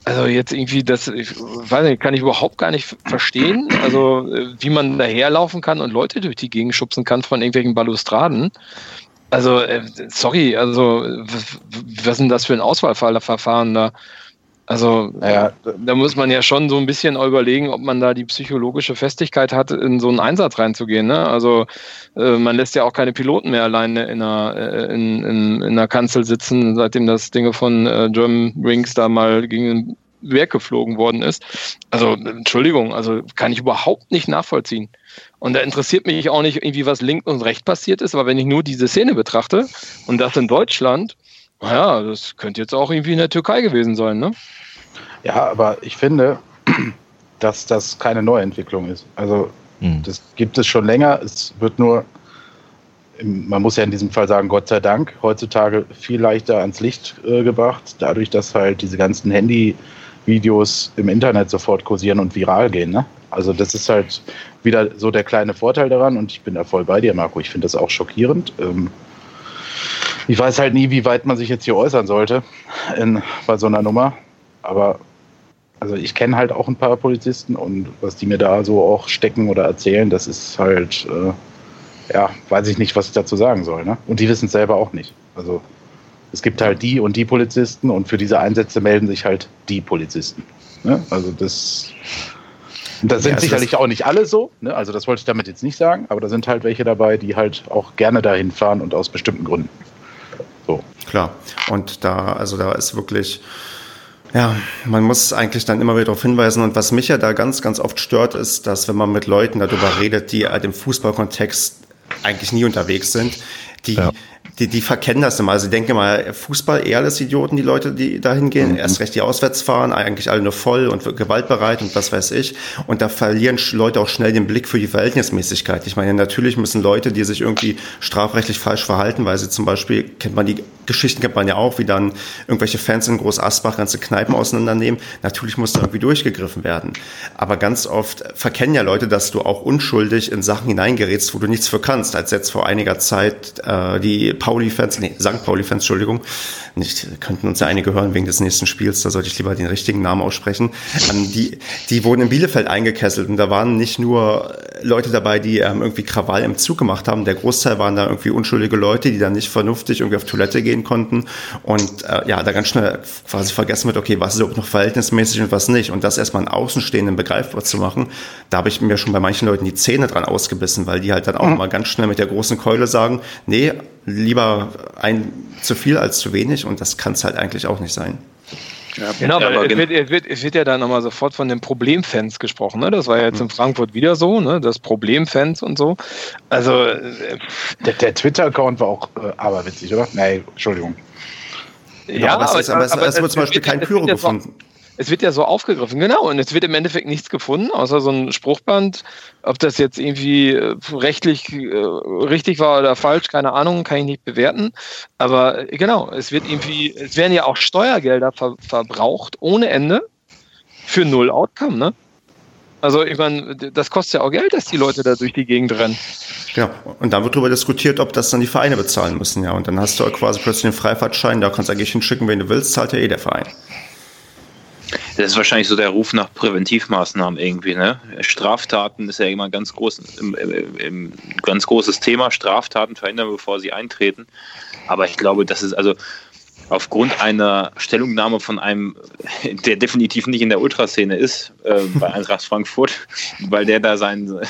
Also jetzt irgendwie, das, ich weiß nicht, kann ich überhaupt gar nicht verstehen. Also äh, wie man daherlaufen kann und Leute durch die Gegend schubsen kann von irgendwelchen Balustraden. Also, äh, sorry, also was denn das für ein Auswahlverfahren da? Also, naja, da muss man ja schon so ein bisschen überlegen, ob man da die psychologische Festigkeit hat, in so einen Einsatz reinzugehen. Ne? Also, äh, man lässt ja auch keine Piloten mehr alleine in einer, äh, in, in, in einer Kanzel sitzen, seitdem das Ding von äh, German Rings da mal gegen den Werk geflogen worden ist. Also, Entschuldigung, also kann ich überhaupt nicht nachvollziehen. Und da interessiert mich auch nicht irgendwie, was links und rechts passiert ist, aber wenn ich nur diese Szene betrachte und das in Deutschland, naja, das könnte jetzt auch irgendwie in der Türkei gewesen sein, ne? Ja, aber ich finde, dass das keine Neuentwicklung ist. Also mhm. das gibt es schon länger. Es wird nur, man muss ja in diesem Fall sagen, Gott sei Dank, heutzutage viel leichter ans Licht äh, gebracht, dadurch, dass halt diese ganzen Handy-Videos im Internet sofort kursieren und viral gehen. Ne? Also das ist halt wieder so der kleine Vorteil daran und ich bin da voll bei dir, Marco. Ich finde das auch schockierend. Ähm, ich weiß halt nie, wie weit man sich jetzt hier äußern sollte in, bei so einer Nummer. Aber also ich kenne halt auch ein paar Polizisten und was die mir da so auch stecken oder erzählen, das ist halt, äh, ja, weiß ich nicht, was ich dazu sagen soll. Ne? Und die wissen es selber auch nicht. Also es gibt halt die und die Polizisten und für diese Einsätze melden sich halt die Polizisten. Ne? Also das, da sind ja, sicherlich auch nicht alle so, ne? also das wollte ich damit jetzt nicht sagen, aber da sind halt welche dabei, die halt auch gerne dahin fahren und aus bestimmten Gründen. So. Klar. Und da, also da ist wirklich, ja, man muss eigentlich dann immer wieder darauf hinweisen. Und was mich ja da ganz, ganz oft stört, ist, dass wenn man mit Leuten darüber redet, die halt im Fußballkontext eigentlich nie unterwegs sind, die, ja die, die verkennen das immer. Also ich denke mal, Fußball eher als Idioten, die Leute, die dahin gehen. Mhm. Erst recht die auswärts fahren, eigentlich alle nur voll und gewaltbereit und was weiß ich. Und da verlieren Leute auch schnell den Blick für die Verhältnismäßigkeit. Ich meine, natürlich müssen Leute, die sich irgendwie strafrechtlich falsch verhalten, weil sie zum Beispiel, kennt man die Geschichten, kennt man ja auch, wie dann irgendwelche Fans in Groß Asbach ganze Kneipen auseinandernehmen. Natürlich muss da irgendwie durchgegriffen werden. Aber ganz oft verkennen ja Leute, dass du auch unschuldig in Sachen hineingerätst, wo du nichts für kannst. Als jetzt vor einiger Zeit äh, die Pauli-Fans, nee, St. Pauli-Fans, Entschuldigung, nicht, könnten uns ja einige hören wegen des nächsten Spiels, da sollte ich lieber den richtigen Namen aussprechen. Ähm, die, die wurden in Bielefeld eingekesselt und da waren nicht nur Leute dabei, die ähm, irgendwie Krawall im Zug gemacht haben. Der Großteil waren da irgendwie unschuldige Leute, die dann nicht vernünftig irgendwie auf Toilette gehen konnten und äh, ja, da ganz schnell quasi vergessen wird, okay, was ist überhaupt noch verhältnismäßig und was nicht. Und das erstmal einen Außenstehenden begreifbar zu machen, da habe ich mir schon bei manchen Leuten die Zähne dran ausgebissen, weil die halt dann auch mhm. mal ganz schnell mit der großen Keule sagen, nee, lieber ein zu viel als zu wenig und das kann es halt eigentlich auch nicht sein. Ja, genau, aber es wird, es, wird, es wird ja dann nochmal sofort von den Problemfans gesprochen. Ne? Das war ja jetzt in Frankfurt wieder so, ne? das Problemfans und so. Also äh, der, der Twitter-Account war auch äh, aberwitzig, oder? Nee, Entschuldigung. Ja, ja aber, aber, es, ist, aber, aber es, es, wird zum Beispiel kein Pyro gefunden es wird ja so aufgegriffen, genau. Und es wird im Endeffekt nichts gefunden, außer so ein Spruchband. Ob das jetzt irgendwie äh, rechtlich äh, richtig war oder falsch, keine Ahnung, kann ich nicht bewerten. Aber äh, genau, es wird irgendwie, es werden ja auch Steuergelder ver verbraucht ohne Ende für null Outcome, ne? Also ich meine, das kostet ja auch Geld, dass die Leute da durch die Gegend rennen. Ja, und dann wird darüber diskutiert, ob das dann die Vereine bezahlen müssen, ja. Und dann hast du quasi plötzlich einen Freifahrtschein, da kannst du eigentlich hinschicken, wen du willst, zahlt ja eh der Verein. Das ist wahrscheinlich so der Ruf nach Präventivmaßnahmen irgendwie, ne? Straftaten ist ja immer ganz groß, im, im, im, ganz großes Thema. Straftaten verhindern, bevor sie eintreten. Aber ich glaube, das ist also aufgrund einer Stellungnahme von einem, der definitiv nicht in der Ultraszene ist, äh, bei Eintracht Frankfurt, weil der da sein,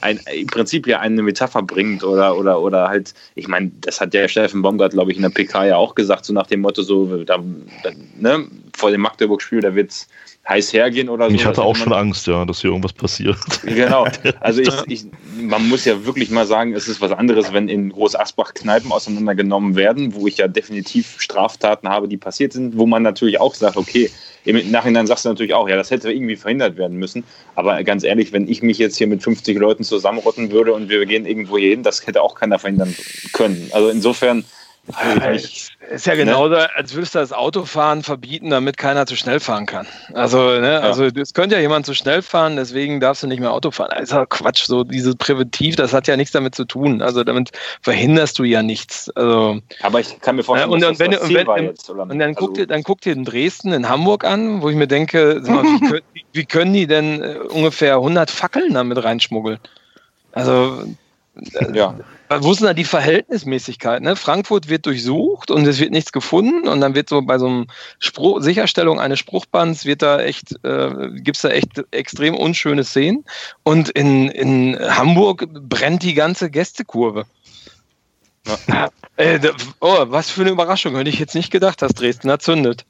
ein, im Prinzip ja eine Metapher bringt oder, oder, oder halt, ich meine, das hat der Steffen Baumgart, glaube ich, in der PK ja auch gesagt, so nach dem Motto, so, da, da, ne, vor dem Magdeburg-Spiel, da wird es heiß hergehen oder so. Ich hatte auch schon Angst, ja, dass hier irgendwas passiert. Genau. Also ich, ich, man muss ja wirklich mal sagen, es ist was anderes, wenn in Groß Asbach Kneipen auseinandergenommen werden, wo ich ja definitiv Straftaten habe, die passiert sind, wo man natürlich auch sagt, okay, im Nachhinein sagst du natürlich auch, ja, das hätte irgendwie verhindert werden müssen. Aber ganz ehrlich, wenn ich mich jetzt hier mit 50 Leuten zusammenrotten würde und wir gehen irgendwo hier hin, das hätte auch keiner verhindern können. Also insofern ist ja genauso, ne? als würdest du das Autofahren verbieten, damit keiner zu schnell fahren kann. Also, ne, also es könnte ja jemand zu schnell fahren, deswegen darfst du nicht mehr Auto fahren. Das ist ja Quatsch, so dieses Präventiv, das hat ja nichts damit zu tun. Also damit verhinderst du ja nichts. Also, Aber ich kann mir vorstellen, ja, und, und, wenn, und, wenn, jetzt, und dann also, guck dir, dann guck dir in Dresden, in Hamburg an, wo ich mir denke, mal, wie, können, wie, können, die denn äh, ungefähr 100 Fackeln damit reinschmuggeln? Also ja. Wo sind da die Verhältnismäßigkeit? Ne? Frankfurt wird durchsucht und es wird nichts gefunden und dann wird so bei so einem Spruch, Sicherstellung eines Spruchbands wird da echt, äh, gibt es da echt extrem unschöne Szenen und in, in Hamburg brennt die ganze Gästekurve. Ja. Äh, oh, was für eine Überraschung, hätte ich jetzt nicht gedacht, dass Dresden zündet.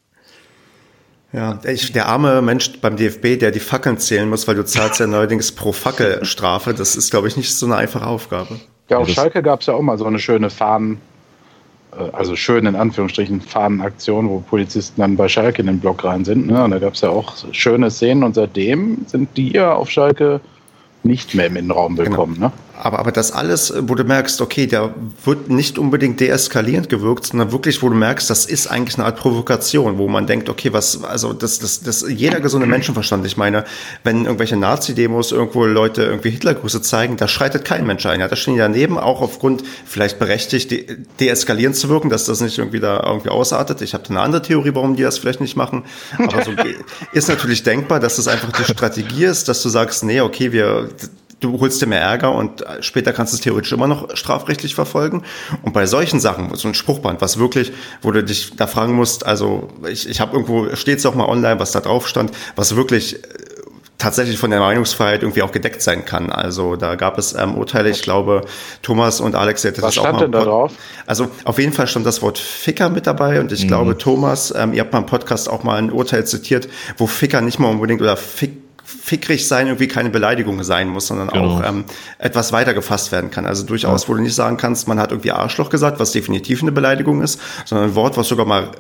Ja, ich, der arme Mensch beim DFB, der die Fackeln zählen muss, weil du zahlst ja neuerdings pro Fackelstrafe, das ist, glaube ich, nicht so eine einfache Aufgabe. Ja, auf Schalke gab es ja auch mal so eine schöne Fahnen, äh, also schön in Anführungsstrichen Fahnenaktion, wo Polizisten dann bei Schalke in den Block rein sind. Ne? Und da gab es ja auch schöne Szenen und seitdem sind die ja auf Schalke nicht mehr im Innenraum genau. willkommen. Genau. Ne? Aber, aber das alles, wo du merkst, okay, der wird nicht unbedingt deeskalierend gewirkt, sondern wirklich, wo du merkst, das ist eigentlich eine Art Provokation, wo man denkt, okay, was, also das, das, das, jeder gesunde Menschenverstand, ich meine, wenn irgendwelche Nazi-Demos irgendwo Leute irgendwie Hitlergrüße zeigen, da schreitet kein Mensch ein. Ja, da stehen die daneben, auch aufgrund vielleicht berechtigt, de deeskalierend zu wirken, dass das nicht irgendwie da irgendwie ausartet. Ich habe eine andere Theorie, warum die das vielleicht nicht machen. Aber so ist natürlich denkbar, dass das einfach die Strategie ist, dass du sagst, nee, okay, wir du holst dir mehr Ärger und später kannst du es theoretisch immer noch strafrechtlich verfolgen. Und bei solchen Sachen, so ein Spruchband, was wirklich, wo du dich da fragen musst, also ich, ich habe irgendwo, steht es auch mal online, was da drauf stand, was wirklich äh, tatsächlich von der Meinungsfreiheit irgendwie auch gedeckt sein kann. Also da gab es ähm, Urteile, ich glaube, Thomas und Alex hätte das auch mal. Was stand denn da drauf? Also auf jeden Fall stand das Wort Ficker mit dabei und ich mhm. glaube, Thomas, ähm, ihr habt mal im Podcast auch mal ein Urteil zitiert, wo Ficker nicht mal unbedingt oder Fick fickrig sein irgendwie keine Beleidigung sein muss, sondern genau. auch ähm, etwas weiter gefasst werden kann. Also durchaus, ja. wo du nicht sagen kannst, man hat irgendwie Arschloch gesagt, was definitiv eine Beleidigung ist, sondern ein Wort, was sogar mal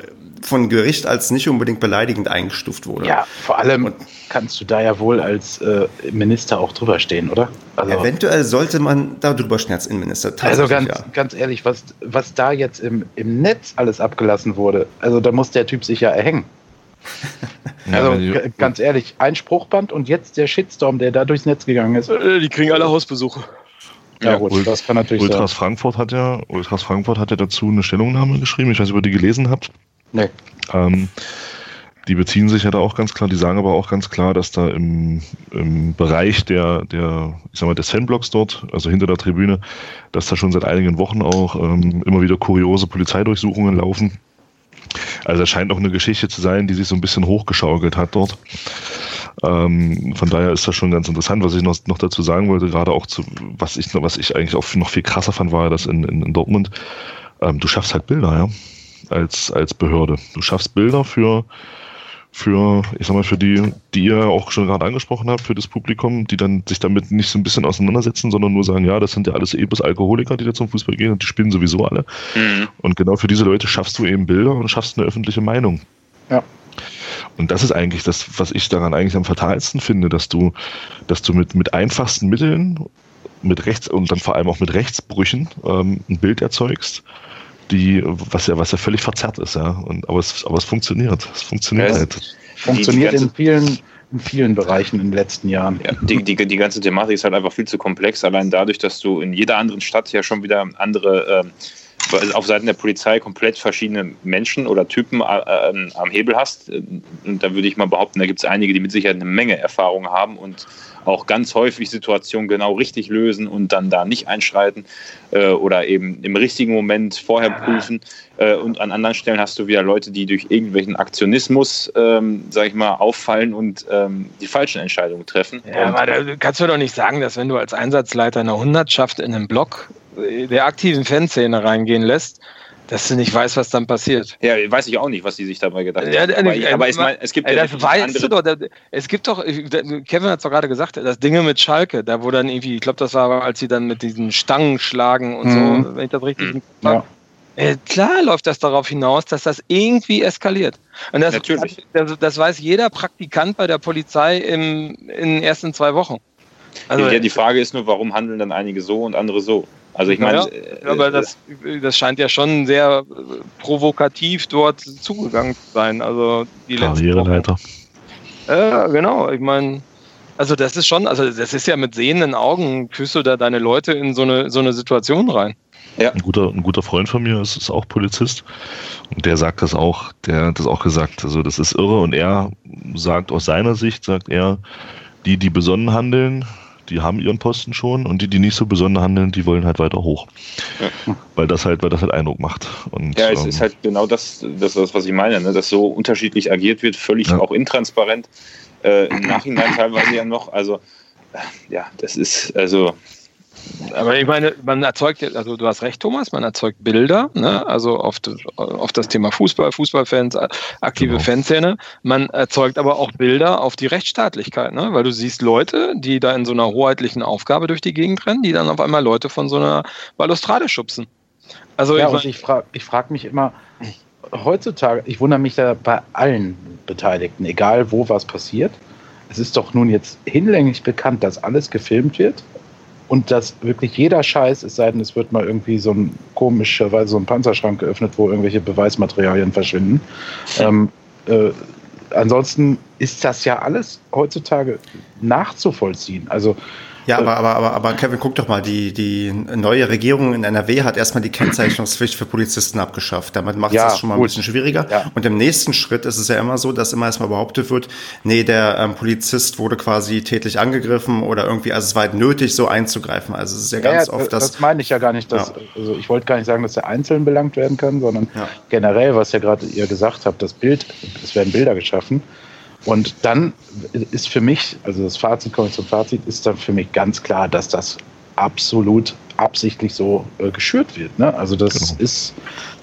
von Gericht als nicht unbedingt beleidigend eingestuft wurde. Ja, vor allem Und, kannst du da ja wohl als äh, Minister auch drüber stehen, oder? Also, eventuell sollte man da drüber stehen als Innenminister. Also ganz, ja. ganz ehrlich, was, was da jetzt im, im Netz alles abgelassen wurde, also da muss der Typ sich ja erhängen. also ja, ganz ehrlich, ein Spruchband und jetzt der Shitstorm, der da durchs Netz gegangen ist. Äh, die kriegen alle Hausbesuche. Ja, ja gut, das kann natürlich Ultras sein. Frankfurt hat ja, Ultras Frankfurt hat ja dazu eine Stellungnahme geschrieben. Ich weiß nicht, ob ihr die gelesen habt. Nee. Ähm, die beziehen sich ja da auch ganz klar, die sagen aber auch ganz klar, dass da im, im Bereich der, der, ich sag mal, des Fanblocks dort, also hinter der Tribüne, dass da schon seit einigen Wochen auch ähm, immer wieder kuriose Polizeidurchsuchungen laufen also es scheint auch eine Geschichte zu sein, die sich so ein bisschen hochgeschaukelt hat dort. Ähm, von daher ist das schon ganz interessant. Was ich noch, noch dazu sagen wollte, gerade auch zu, was ich, was ich eigentlich auch noch viel krasser fand, war dass in, in, in Dortmund, ähm, du schaffst halt Bilder, ja, als, als Behörde. Du schaffst Bilder für, für, ich sag mal, für die, die ihr auch schon gerade angesprochen habt, für das Publikum, die dann sich damit nicht so ein bisschen auseinandersetzen, sondern nur sagen, ja, das sind ja alles ebus Alkoholiker, die da zum Fußball gehen und die spielen sowieso alle. Mhm. Und genau für diese Leute schaffst du eben Bilder und schaffst eine öffentliche Meinung. Ja. Und das ist eigentlich das, was ich daran eigentlich am fatalsten finde, dass du, dass du mit, mit einfachsten Mitteln, mit Rechts und dann vor allem auch mit Rechtsbrüchen ähm, ein Bild erzeugst, die, was ja, was ja völlig verzerrt ist, ja. Und, aber, es, aber es funktioniert. Es funktioniert ja, halt. Funktioniert in vielen, in vielen Bereichen in den letzten Jahren. Ja, die, die, die ganze Thematik ist halt einfach viel zu komplex, allein dadurch, dass du in jeder anderen Stadt ja schon wieder andere äh, auf Seiten der Polizei komplett verschiedene Menschen oder Typen äh, äh, am Hebel hast. Und da würde ich mal behaupten, da gibt es einige, die mit Sicherheit eine Menge Erfahrung haben und auch ganz häufig Situationen genau richtig lösen und dann da nicht einschreiten äh, oder eben im richtigen Moment vorher prüfen. Äh, und an anderen Stellen hast du wieder Leute, die durch irgendwelchen Aktionismus, ähm, sag ich mal, auffallen und ähm, die falschen Entscheidungen treffen. Ja, aber da kannst du doch nicht sagen, dass wenn du als Einsatzleiter einer Hundertschaft in einem Block äh, der aktiven Fanszene reingehen lässt, dass du nicht weißt, was dann passiert. Ja, weiß ich auch nicht, was die sich dabei gedacht Ja, haben. äh, Aber, äh, aber ich meine, es gibt Ey, ja das definitiv weißt du doch. da- Es gibt doch, Kevin hat es doch gerade gesagt, das Dinge mit Schalke, da wo dann irgendwie, ich glaube, das war, als sie dann mit diesen Stangen schlagen und Mhm. so, wenn ich das richtig Kopf Ja. Äh, klar läuft das darauf hinaus, dass das irgendwie eskaliert. Und das, Natürlich. Das, das weiß jeder Praktikant bei der Polizei im, in den ersten zwei Wochen. Also, ja, die Frage ist nur, warum handeln dann einige so und andere so? Also ich meine, Ja, äh, aber das, das scheint ja schon sehr äh, provokativ dort zugegangen zu sein. Also die. Karriereleiter. Ja, genau. Ich meine, also das ist schon, also das ist ja mit sehenden Augen, führst du da deine Leute in so eine, so eine Situation rein. Ein guter, ein guter Freund von mir ist, ist auch Polizist und der sagt das auch, der hat das auch gesagt. Also das ist irre und er sagt aus seiner Sicht, sagt er, die, die besonnen handeln, die haben ihren Posten schon und die, die nicht so besonnen handeln, die wollen halt weiter hoch. Weil das halt, weil das halt Eindruck macht. Und, Ja, es ähm, ist halt genau das, das, ist, was ich meine, ne? dass so unterschiedlich agiert wird, völlig Ja. auch intransparent. Äh, Im Nachhinein teilweise ja noch. Also, äh, ja, das ist, also, Aber ich meine, man erzeugt, ja- also du hast recht, Thomas, man erzeugt Bilder, ne? also auf, das- auf das Thema Fußball, Fußballfans, äh, aktive Genau. Fanszene. Man erzeugt aber auch Bilder auf die Rechtsstaatlichkeit, ne? weil du siehst Leute, die da in so einer hoheitlichen Aufgabe durch die Gegend rennen, die dann auf einmal Leute von so einer Balustrade schubsen. Also Ja, ich mein, ich frage ich frag mich immer, heutzutage, ich wundere mich da bei allen Beteiligten, egal wo was passiert. Es ist doch nun jetzt hinlänglich bekannt, dass alles gefilmt wird und dass wirklich jeder Scheiß, es sei denn, es wird mal irgendwie so ein komischerweise so ein Panzerschrank geöffnet, wo irgendwelche Beweismaterialien verschwinden. Ähm, äh, ansonsten ist das ja alles heutzutage nachzuvollziehen. Also Ja, aber, aber, aber, aber Kevin, guck doch mal, die, die neue Regierung in NRW hat erstmal die Kennzeichnungspflicht für Polizisten abgeschafft. Damit macht es Ja, das schon mal ein gut. bisschen schwieriger. Ja. Und im nächsten Schritt ist es ja immer so, dass immer erstmal behauptet wird, nee, der ähm, Polizist wurde quasi tätlich angegriffen oder irgendwie, also es war halt nötig, so einzugreifen. Also es ist ja ganz ja, oft das, das. meine ich ja gar nicht. Dass, also ich wollte gar nicht sagen, dass er einzeln belangt werden kann, sondern generell, was ja gerade ihr gesagt habt, das Bild, es werden Bilder geschaffen. Und dann ist für mich, also das Fazit, komme ich zum Fazit, ist dann für mich ganz klar, dass das absolut absichtlich so äh, geschürt wird. Ne? Also das Genau. ist,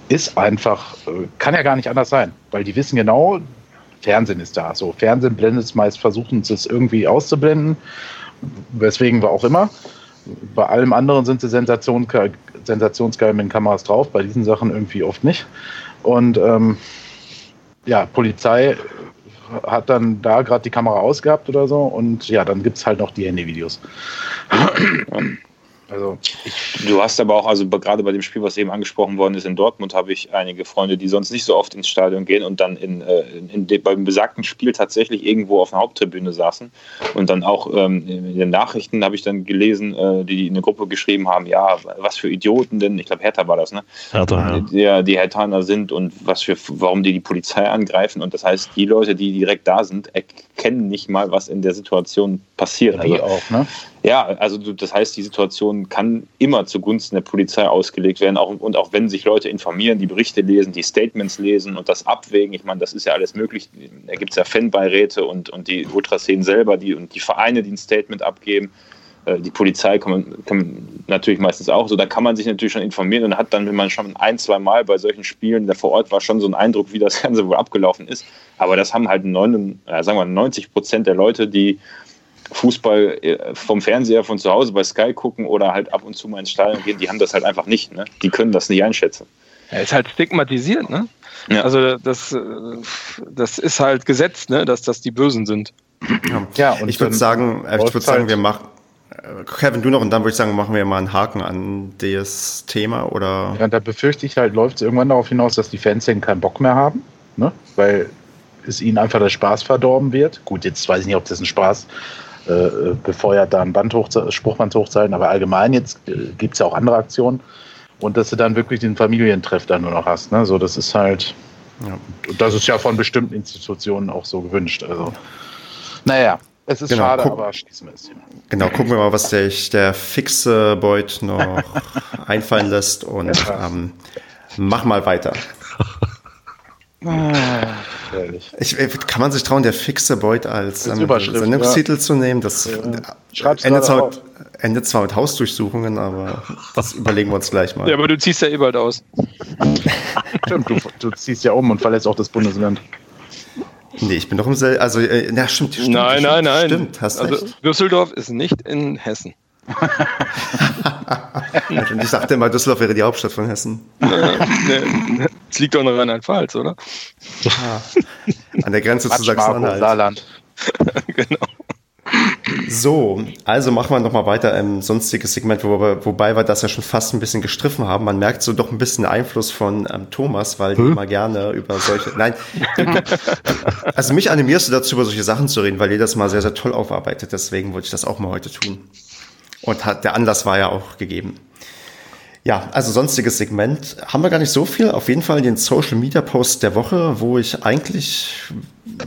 ist einfach, äh, kann ja gar nicht anders sein, weil die wissen genau, Fernsehen ist da. So, Fernsehen blendet es meist, versuchen sie es irgendwie auszublenden, weswegen wir auch immer. Bei allem anderen sind sie Sensation, sensationsgeil mit den Kameras drauf, bei diesen Sachen irgendwie oft nicht. Und ähm, ja, Polizei hat dann da gerade die Kamera ausgehabt oder so und ja, dann gibt es halt noch die Handyvideos. Also, Du hast aber auch, also gerade bei dem Spiel, was eben angesprochen worden ist in Dortmund, habe ich einige Freunde, die sonst nicht so oft ins Stadion gehen und dann in, äh, in, in beim besagten Spiel tatsächlich irgendwo auf einer Haupttribüne saßen. Und dann auch ähm, in den Nachrichten habe ich dann gelesen, äh, die in eine Gruppe geschrieben haben, ja, was für Idioten denn, ich glaube Hertha war das, ne? Hertha, ja. Der, die Hertaner sind und was für, warum die die Polizei angreifen. Und das heißt, die Leute, die direkt da sind, erkennen nicht mal, was in der Situation passiert. wie Also, auch, ne? Ja, also das heißt, die Situation kann immer zugunsten der Polizei ausgelegt werden. Auch, und auch wenn sich Leute informieren, die Berichte lesen, die Statements lesen und das abwägen, ich meine, das ist ja alles möglich. Da gibt es ja Fanbeiräte und, und die Ultraszenen selber die, und die Vereine, die ein Statement abgeben. Äh, Die Polizei kann man natürlich meistens auch so. Da kann man sich natürlich schon informieren und hat dann, wenn man schon ein, zwei Mal bei solchen Spielen da vor Ort war, schon so einen Eindruck, wie das Ganze wohl abgelaufen ist. Aber das haben halt neun, äh, sagen wir 90 Prozent der Leute, die Fußball äh, vom Fernseher von zu Hause bei Sky gucken oder halt ab und zu mal ins Stadion gehen, die haben das halt einfach nicht. Ne? Die können das nicht einschätzen. er ist halt stigmatisiert, ne? Ja. Also das, äh, das ist halt gesetzt, ne? dass das die Bösen sind. Ja, und ich würde dann sagen, äh, ich würde sagen, wir machen. Kevin, du noch und dann würde ich sagen, machen wir mal einen Haken an das Thema oder. Ja, da befürchte ich halt, läuft es irgendwann darauf hinaus, dass die Fanszenen keinen Bock mehr haben, ne? weil es ihnen einfach der Spaß verdorben wird. Gut, jetzt weiß ich nicht, ob das ein Spaß äh, befeuert, da ein Band hoch, Spruchband hochzuhalten, aber allgemein jetzt äh, gibt es ja auch andere Aktionen. und dass du dann wirklich den Familientreff dann nur noch hast. Ne? So, das ist halt, ja. das ist ja von bestimmten Institutionen auch so gewünscht. Also, naja, es ist genau, schade, guck, aber schließen wir es hier. Genau, gucken wir mal, was sich der fixe Beut noch einfallen lässt und ja. ähm, mach mal weiter. Ah, ich, äh, kann man sich trauen, der fixe Beut als Sendungstitel ja. zu nehmen? Das ja. endet, zwar, endet zwar mit Hausdurchsuchungen, aber das überlegen wir uns gleich mal. Ja, aber du ziehst ja eh bald aus. Stimmt, du, du ziehst ja um und verlässt auch das Bundesland. Nee, ich bin doch im selben. Also, äh, na, stimmt, stimmt. Nein, stimmt, nein, nein. Stimmt, hast also, recht. Düsseldorf ist nicht in Hessen. Ich dachte immer, Düsseldorf wäre die Hauptstadt von Hessen. Es liegt doch noch an Rheinland-Pfalz, oder? Ah. An der Grenze zu Sachsen-Anhalt. Saarland. genau. So, also machen wir nochmal weiter im sonstiges Segment, wobei, wobei wir das ja schon fast ein bisschen gestriffen haben. Man merkt so doch ein bisschen Einfluss von ähm, Thomas, weil hm? die immer gerne über solche. Nein, also mich animierst du dazu, über solche Sachen zu reden, weil ihr das mal sehr, sehr toll aufarbeitet. Deswegen wollte ich das auch mal heute tun. Und hat, der Anlass war ja auch gegeben. Ja, also sonstiges Segment haben wir gar nicht so viel. Auf jeden Fall den Social Media Post der Woche, wo ich eigentlich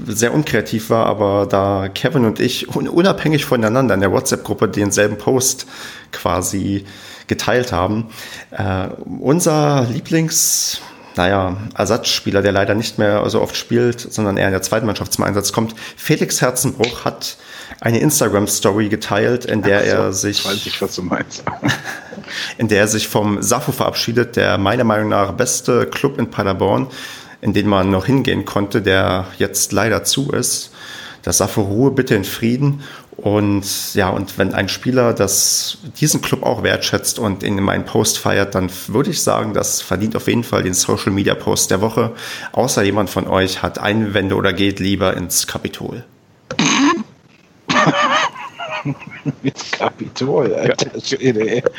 sehr unkreativ war, aber da Kevin und ich unabhängig voneinander in der WhatsApp-Gruppe denselben Post quasi geteilt haben. Äh, unser Lieblings, naja, Ersatzspieler, der leider nicht mehr so oft spielt, sondern eher in der zweiten Mannschaft zum Einsatz kommt, Felix Herzenbruch hat eine Instagram-Story geteilt, in der so, er sich. Weiß ich, was du meinst. in der er sich vom Safo verabschiedet, der meiner Meinung nach beste Club in Paderborn, in den man noch hingehen konnte, der jetzt leider zu ist. Das Safo Ruhe bitte in Frieden. Und ja, und wenn ein Spieler das, diesen Club auch wertschätzt und in meinen Post feiert, dann würde ich sagen, das verdient auf jeden Fall den Social Media Post der Woche. Außer jemand von euch hat Einwände oder geht lieber ins Kapitol. ins Kapitol, Alter.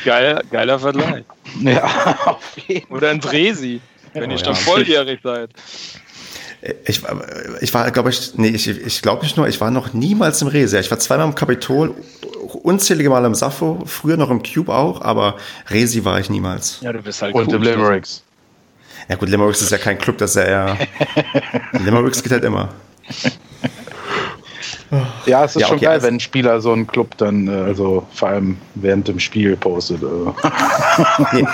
Geiler, geiler Vergleich. Ja, auf jeden Oder ins Resi, wenn ihr oh, schon ja. volljährig seid. Ich, ich war, glaube ich, nee, ich, ich glaube nicht nur, ich war noch niemals im Resi. Ich war zweimal im Kapitol, unzählige Mal im Sappho, früher noch im Cube auch, aber Resi war ich niemals. Ja, du bist halt Und cool, im Limericks. Ja gut, Limericks ist ja kein Club, das ist ja eher... Limericks geht halt immer. Ja, es ist ja, schon okay, geil, also wenn ein Spieler so einen Club dann, äh, also vor allem während dem Spiel postet. Äh. nee,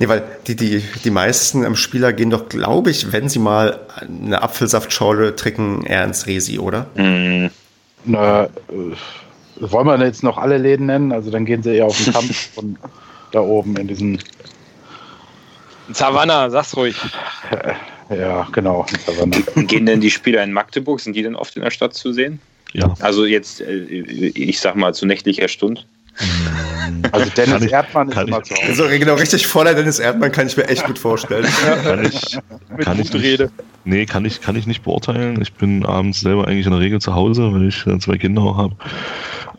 nee, weil die, die, die meisten Spieler gehen doch, glaube ich, wenn sie mal eine Apfelsaftschorle trinken, eher ins Resi, oder? Mhm. Na, äh, wollen wir jetzt noch alle Läden nennen? Also dann gehen sie eher auf den Kampf von da oben in diesen. Savannah, sag's ruhig. Ja, genau. Gehen denn die Spieler in Magdeburg, sind die denn oft in der Stadt zu sehen? Ja. Also jetzt, äh, ich sag mal, zu nächtlicher Stunde. Also Dennis ich, Erdmann ist immer zu Hause. So, genau, richtig voller Dennis Erdmann kann ich mir echt gut vorstellen. kann ich, kann ich nicht, Nee, kann ich, kann ich nicht beurteilen. Ich bin abends selber eigentlich in der Regel zu Hause, weil ich äh, zwei Kinder auch habe.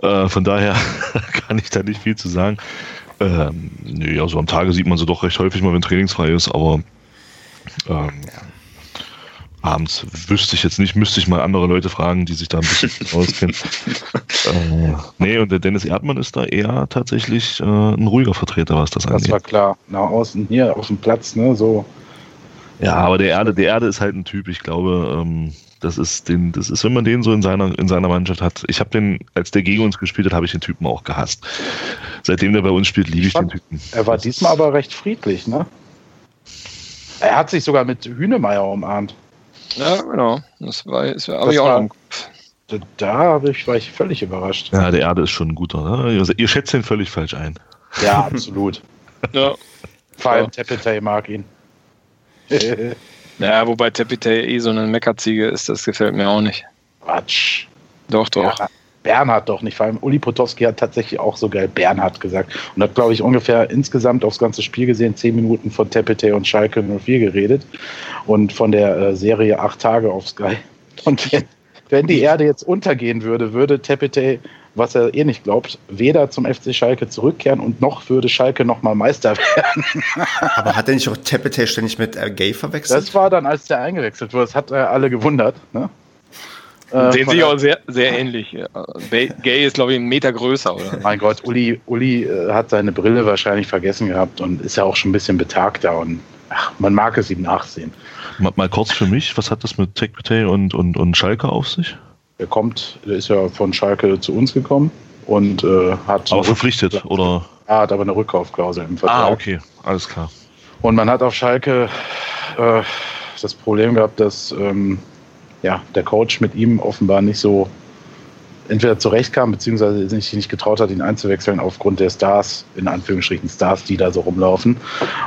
Äh, von daher kann ich da nicht viel zu sagen. Ähm, nee, also am Tage sieht man sie doch recht häufig mal, wenn trainingsfrei ist, aber ähm, ja abends wüsste ich jetzt nicht, müsste ich mal andere Leute fragen, die sich da ein bisschen auskennen. äh, nee, und der Dennis Erdmann ist da eher tatsächlich äh, ein ruhiger Vertreter, was das, das angeht. Das war klar. Nach außen hier auf dem Platz, ne, so. Ja, aber der Erde, der Erde ist halt ein Typ. Ich glaube, ähm, das ist den, das ist, wenn man den so in seiner in seiner Mannschaft hat. Ich habe den, als der gegen uns gespielt hat, habe ich den Typen auch gehasst. Seitdem der bei uns spielt, liebe ich, ich den Typen. Er war diesmal aber recht friedlich, ne? Er hat sich sogar mit Hühnemeier umarmt. Ja, genau. Das war, das habe ich auch noch. Da ich, war ich völlig überrascht. Ja, der Erde ist schon ein guter. Ne? Also, ihr schätzt ihn völlig falsch ein. Ja, absolut. ja. Vor allem Tepetay mag ihn. ja, wobei Tepetay eh so eine Meckerziege ist, das gefällt mir auch nicht. Quatsch. Doch, doch. Ja, Bernhard doch nicht. Vor allem Uli Potowski hat tatsächlich auch so geil Bernhard gesagt. Und hat, glaube ich, ungefähr insgesamt aufs ganze Spiel gesehen zehn Minuten von Tepete und Schalke 04 geredet. Und von der äh, Serie acht Tage auf Sky. Und wenn, wenn die Erde jetzt untergehen würde, würde Tepete, was er eh nicht glaubt, weder zum FC Schalke zurückkehren und noch würde Schalke nochmal Meister werden. Aber hat er nicht auch Tepete ständig mit äh, Gay verwechselt? Das war dann, als der eingewechselt wurde. Das hat äh, alle gewundert. Ne? Äh, Sehen sich auch sehr, sehr ähnlich. Gay ist, glaube ich, einen Meter größer, oder? Mein Gott, Uli, Uli äh, hat seine Brille wahrscheinlich vergessen gehabt und ist ja auch schon ein bisschen betagter und ach, man mag es ihm nachsehen. Mal, mal kurz für mich, was hat das mit Tekpete und, und, und Schalke auf sich? Er kommt, der ist ja von Schalke zu uns gekommen und äh, hat. Aber verpflichtet, oder? Er hat aber eine Rückkaufklausel im Vertrag. Ah, okay, alles klar. Und man hat auf Schalke äh, das Problem gehabt, dass ähm, ja, der Coach mit ihm offenbar nicht so entweder zurechtkam, beziehungsweise sich nicht getraut hat, ihn einzuwechseln aufgrund der Stars, in Anführungsstrichen Stars, die da so rumlaufen.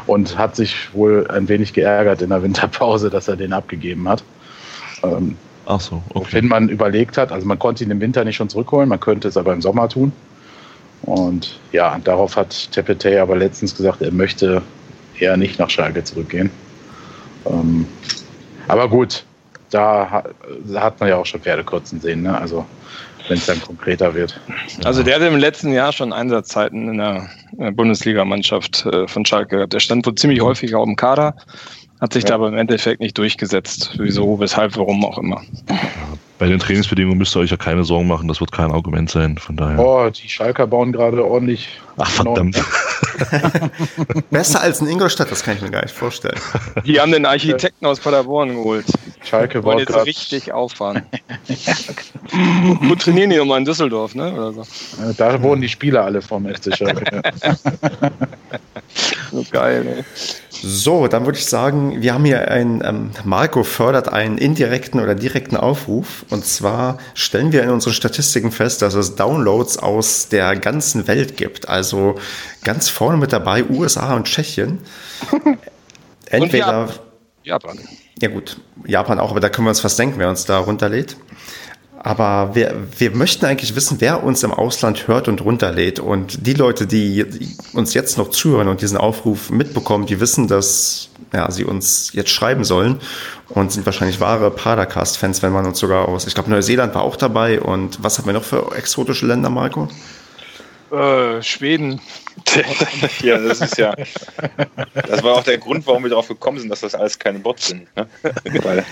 Und hat sich wohl ein wenig geärgert in der Winterpause, dass er den abgegeben hat. Ähm, Ach so, okay. Wenn man überlegt hat, also man konnte ihn im Winter nicht schon zurückholen, man könnte es aber im Sommer tun. Und ja, darauf hat Tepete aber letztens gesagt, er möchte eher nicht nach Schalke zurückgehen. Ähm, aber gut, da, da, hat man ja auch schon Pferdekurzen sehen, ne? also wenn es dann konkreter wird. Also der hatte im letzten Jahr schon Einsatzzeiten in der Bundesligamannschaft äh, von Schalke gehabt. Der stand wohl ziemlich häufig auch im Kader, hat sich ja. da aber im Endeffekt nicht durchgesetzt. Wieso, weshalb, warum auch immer. Bei den Trainingsbedingungen müsst ihr euch ja keine Sorgen machen, das wird kein Argument sein, von daher. Oh, die Schalker bauen gerade ordentlich. Ach, verdammt. Besser als in Ingolstadt, das kann ich mir gar nicht vorstellen. Die haben den Architekten aus Paderborn geholt. Schalke wollen jetzt richtig auffahren. Wo trainieren die nochmal in Düsseldorf, ne? Oder so. Da wohnen die Spieler alle vom FC Schalke. so geil, ey. So, dann würde ich sagen, wir haben hier ein, ähm, Marco fördert einen indirekten oder direkten Aufruf. Und zwar stellen wir in unseren Statistiken fest, dass es Downloads aus der ganzen Welt gibt. Also ganz vorne mit dabei USA und Tschechien. Entweder. Und Japan. Ja, gut, Japan auch, aber da können wir uns fast denken, wer uns da runterlädt. Aber wir, wir möchten eigentlich wissen, wer uns im Ausland hört und runterlädt. Und die Leute, die uns jetzt noch zuhören und diesen Aufruf mitbekommen, die wissen, dass ja, sie uns jetzt schreiben sollen und sind wahrscheinlich wahre Padercast-Fans, wenn man uns sogar aus, ich glaube, Neuseeland war auch dabei. Und was haben wir noch für exotische Länder, Marco? Äh, Schweden. ja, das ist ja. Das war auch der Grund, warum wir darauf gekommen sind, dass das alles keine Bots sind. Ne? Weil,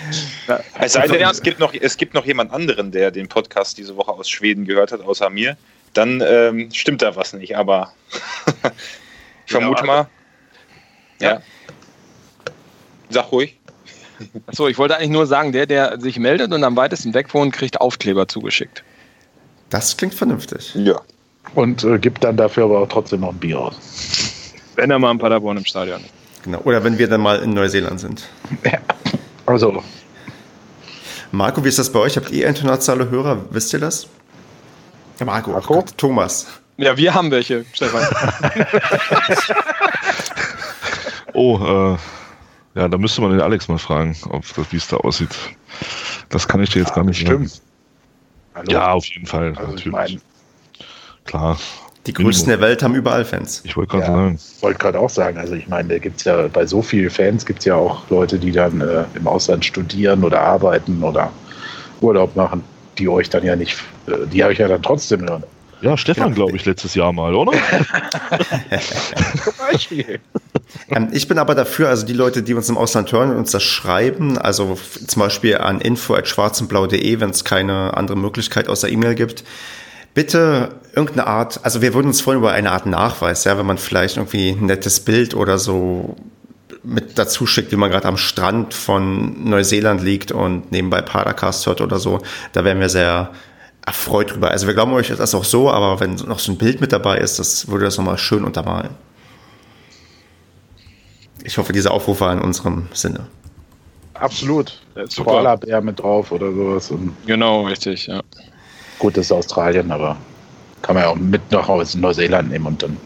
es sei denn, es gibt, noch, es gibt noch jemand anderen, der den Podcast diese Woche aus Schweden gehört hat, außer mir. Dann ähm, stimmt da was nicht, aber ich vermute mal. Ja. ja. Sag ruhig. Achso, ich wollte eigentlich nur sagen, der, der sich meldet und am weitesten weg wohnt, kriegt Aufkleber zugeschickt. Das klingt vernünftig. Ja. Und äh, gibt dann dafür aber auch trotzdem noch ein Bier aus. Wenn er mal in Paderborn im Stadion ist. Genau. Oder wenn wir dann mal in Neuseeland sind. Ja. Also. Marco, wie ist das bei euch? Habt ihr internationale Hörer? Wisst ihr das? Ja, Marco. Marco? Gott, Thomas. Ja, wir haben welche, Stefan. oh, äh, ja, da müsste man den Alex mal fragen, wie es da aussieht. Das kann ich dir jetzt ja, gar nicht stimmen. Ja, auf jeden Fall. Also natürlich. Ich mein, klar. Die größten der Welt haben überall Fans. Ich wollte gerade ja, sagen. wollte gerade auch sagen. Also ich meine, da gibt es ja bei so vielen Fans gibt es ja auch Leute, die dann äh, im Ausland studieren oder arbeiten oder Urlaub machen, die euch dann ja nicht, äh, die euch ja dann trotzdem hören. Ja, Stefan, ja. glaube ich, letztes Jahr mal, oder? Zum Beispiel. Ähm, ich bin aber dafür, also die Leute, die uns im Ausland hören und uns das schreiben, also zum Beispiel an info.schwarzenblau.de, wenn es keine andere Möglichkeit außer E-Mail gibt, bitte irgendeine Art, also wir würden uns freuen über eine Art Nachweis, ja, wenn man vielleicht irgendwie ein nettes Bild oder so mit dazu schickt, wie man gerade am Strand von Neuseeland liegt und nebenbei Padercast hört oder so, da wären wir sehr erfreut drüber. Also wir glauben euch das auch so, aber wenn noch so ein Bild mit dabei ist, das würde das nochmal schön untermalen. Ich hoffe, dieser Aufruf war in unserem Sinne. Absolut. Koala-Bär mit drauf oder sowas. genau, richtig, ja. Gut, das ist Australien, aber kann man ja auch mit nach aus Neuseeland nehmen und dann.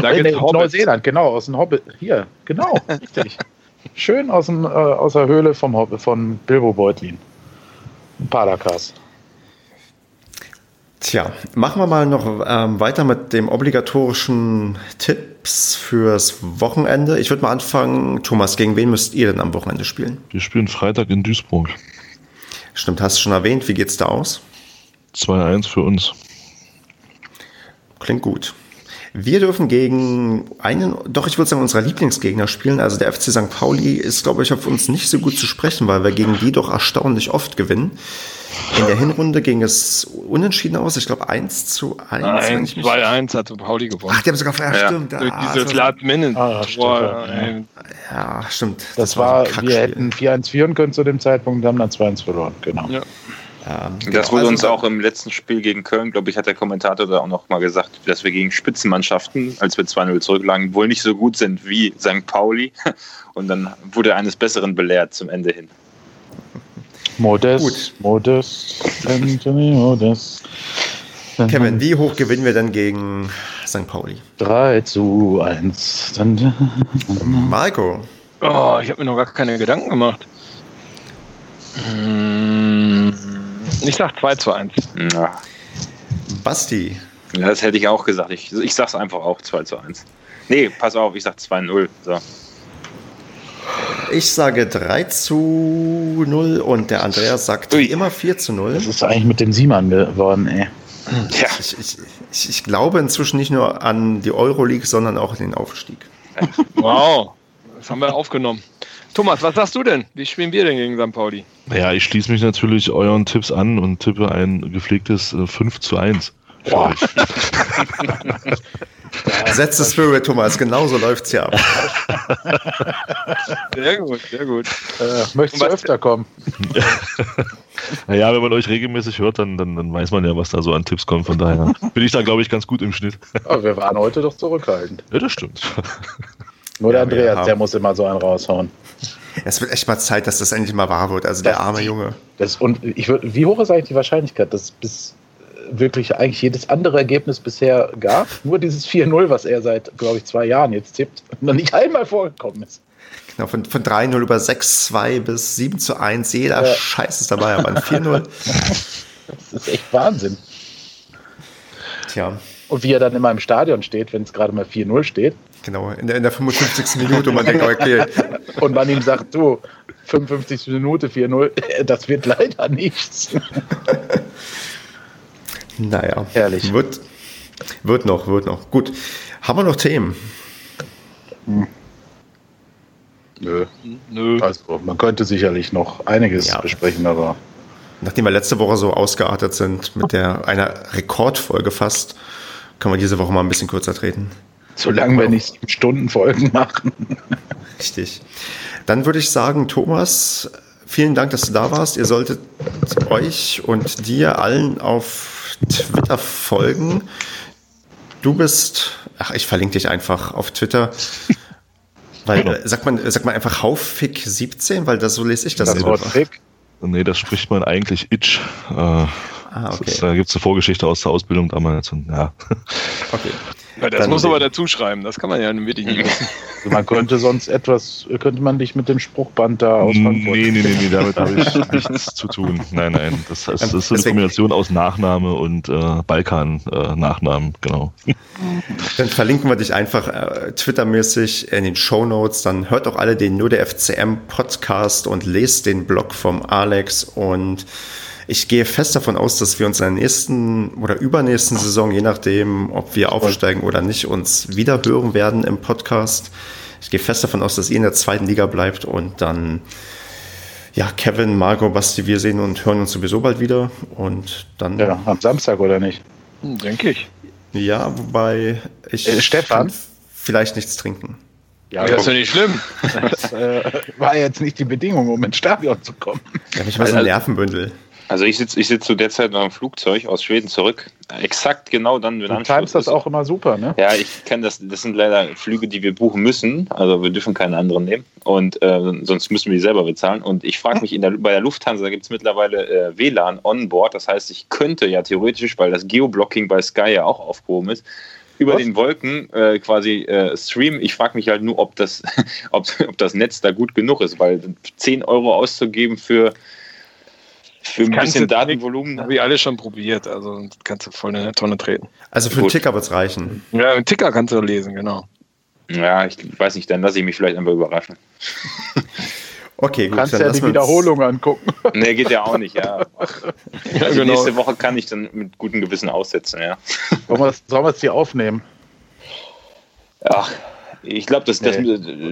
Da äh, nee, Neuseeland, genau, aus dem Hobbit. Hier, genau, richtig. Schön aus, dem, äh, aus der Höhle vom Hobbit, von Bilbo Beutlin. Padakas. Tja, machen wir mal noch ähm, weiter mit dem obligatorischen Tipps fürs Wochenende. Ich würde mal anfangen, Thomas, gegen wen müsst ihr denn am Wochenende spielen? Wir spielen Freitag in Duisburg. Stimmt, hast du schon erwähnt. Wie geht's da aus? 2-1 für uns. Klingt gut. Wir dürfen gegen einen, doch ich würde sagen, unserer Lieblingsgegner spielen. Also der FC St. Pauli ist, glaube ich, auf uns nicht so gut zu sprechen, weil wir gegen die doch erstaunlich oft gewinnen. In der Hinrunde ging es unentschieden aus. Ich glaube 1 zu 1. Nein, 2-1 hat Pauli gewonnen. Ach, die haben sogar Ja. stimmt. Durch Ah, dieses das war- Last Minute. Ah, stimmt, Boah, ja. Ja, stimmt. Das, ein war, Kackspiel. wir hätten 4-1 führen können zu dem Zeitpunkt und haben dann 2-1 verloren. Genau. Ja. Ja, Das genau. wurde Also, uns auch im letzten Spiel gegen Köln, glaube ich, hat der Kommentator da auch noch mal gesagt, dass wir gegen Spitzenmannschaften, als wir 2-0 zurücklagen, wohl nicht so gut sind wie St. Pauli. Und dann wurde eines Besseren belehrt zum Ende hin. Modest, Gut. Modest, Anthony Modest. Kevin, wie hoch gewinnen wir denn gegen St. Pauli? 3 zu 1. Dann, Marco, Oh, ich habe mir noch gar keine Gedanken gemacht. Hm, Ich sag 2 zu 1. Ja, Basti, Ja, das hätte ich auch gesagt. Ich, ich sag's einfach auch 2 zu 1. Nee, pass auf, ich sag 2-0. So. ich sage 3 zu 0 und der Andreas sagt Ui. immer 4 zu 0. das ist eigentlich mit dem Siemann geworden, ey. Ja, Ich, ich, ich, ich glaube inzwischen nicht nur an die Euroleague, sondern auch an den Aufstieg. Wow, das haben wir aufgenommen. Thomas, was sagst du denn? Wie spielen wir denn gegen St. Pauli? Ja, ich schließe mich natürlich euren Tipps an und tippe ein gepflegtes äh, 5 zu 1. für euch. Setz the Spirit, Thomas, genauso läuft's ja ab. Sehr gut, sehr gut. Äh, möchtest du öfter kommen? Naja, wenn man euch regelmäßig hört, dann, dann, dann weiß man ja, was da so an Tipps kommt. Von daher bin ich da, glaube ich, ganz gut im Schnitt. Aber wir waren heute doch zurückhaltend. Ja, das stimmt. Nur der Ja, Andreas, der muss immer so einen raushauen. Es wird echt mal Zeit, dass das endlich mal wahr wird. Also der Das- arme Junge. Das, und ich würd, wie hoch ist eigentlich die Wahrscheinlichkeit, dass bis äh, wirklich eigentlich jedes andere Ergebnis bisher gab? Nur dieses 4-0, was er seit, glaube ich, zwei Jahren jetzt tippt, noch nicht einmal vorgekommen ist. Genau, von, von 3-0 über 6-2 bis 7 zu 1. Jeder Ja. Scheiß ist dabei, aber ein 4-0. Das ist echt Wahnsinn. Tja, Und wie er dann immer im Stadion steht, wenn es gerade mal 4-0 steht, genau. In der, in der 55. Minute und man denkt, okay, und man ihm sagt, du, 55 Minute 4-0, das wird leider nichts. naja. Herrlich. Wird, wird noch, wird noch. Gut. Haben wir noch Themen? Nö. Nö. Also, man könnte sicherlich noch einiges Ja. besprechen, aber Nachdem wir letzte Woche so ausgeartet sind mit der einer Rekordfolge fast, können wir diese Woche mal ein bisschen kürzer treten. Solange wir nicht sieben Stunden Folgen machen. Richtig. Dann würde ich sagen, Thomas, vielen Dank, dass du da warst. Ihr solltet euch und dir allen auf Twitter folgen. Du bist, ach, ich verlinke dich einfach auf Twitter. Weil, äh, sagt man, sagt man einfach Haufick17, weil das so lese ich das, Das immer. Wort Fick. Nee, das spricht man eigentlich Itch. Äh, Ah, okay. ist, da gibt es eine Vorgeschichte aus der Ausbildung damals. Und, ja. okay. Ja, das muss aber dazu schreiben, das kann man ja wirklich nicht wissen. Also man könnte sonst etwas, könnte man dich mit dem Spruchband da aus Frankfurt. Nee, nee, nee, nee, damit habe ich nichts zu tun. Nein, nein. Das, heißt, das ist eine Kombination aus Nachname und äh, Balkan-Nachnamen, genau. Dann verlinken wir dich einfach äh, Twitter-mäßig in den Show Notes. Dann hört auch alle den Nur der FCM Podcast und lest den Blog vom Alex. Und ich gehe fest davon aus, dass wir uns in der nächsten oder übernächsten Saison, je nachdem, ob wir aufsteigen oder nicht, uns wieder hören werden im Podcast. Ich gehe fest davon aus, dass ihr in der zweiten Liga bleibt und dann ja, Kevin, Marco, Basti, wir sehen und hören uns sowieso bald wieder. Und dann, Ja, am Samstag oder nicht? Hm, Denke ich. ja wobei ich Äh, Stefan? kann vielleicht nichts trinken. Ja, das ist ja nicht schlimm. das äh, war jetzt nicht die Bedingung, um ins Stadion zu kommen. Ja, ich mal so ein Nervenbündel. Also ich sitze ich sitz zu der Zeit noch im Flugzeug aus Schweden zurück. Exakt genau dann, wenn Du timest das ist. auch immer super, ne? Ja, ich kenne das. Das sind leider Flüge, die wir buchen müssen. Also wir dürfen keine anderen nehmen. Und äh, sonst müssen wir die selber bezahlen. Und ich frage mich, in der, bei der Lufthansa gibt es mittlerweile äh, WLAN on board. Das heißt, ich könnte ja theoretisch, weil das Geoblocking bei Sky ja auch aufgehoben ist, über Was? den Wolken äh, quasi äh, streamen. Ich frage mich halt nur, ob das, ob, ob das Netz da gut genug ist, weil 10 Euro auszugeben für, für ein bisschen. Datenvolumen. Habe ich alle schon probiert, also das kannst du voll in der Tonne treten. Also für einen Gut. Ticker wird's reichen. Ja, einen Ticker kannst du lesen, genau. Ja, ich weiß nicht, dann lasse ich mich vielleicht einfach überraschen. Okay, gut. kannst dann ja die wir uns- Wiederholung angucken. Nee, geht ja auch nicht, ja. Ja, Also genau. nächste Woche kann ich dann mit gutem Gewissen aussetzen, ja. Sollen wir es- sollen wir es hier aufnehmen? Ach, ich glaube, das, das,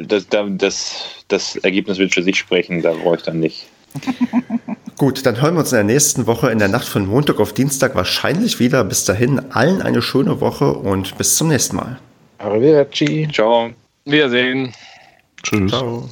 das, das, das, Ergebnis wird für sich sprechen, da brauche ich dann nicht. Gut, dann hören wir uns in der nächsten Woche in der Nacht von Montag auf Dienstag wahrscheinlich wieder. Bis dahin allen eine schöne Woche und bis zum nächsten Mal. Arrivederci. Ciao. Wiedersehen. Tschüss. Ciao.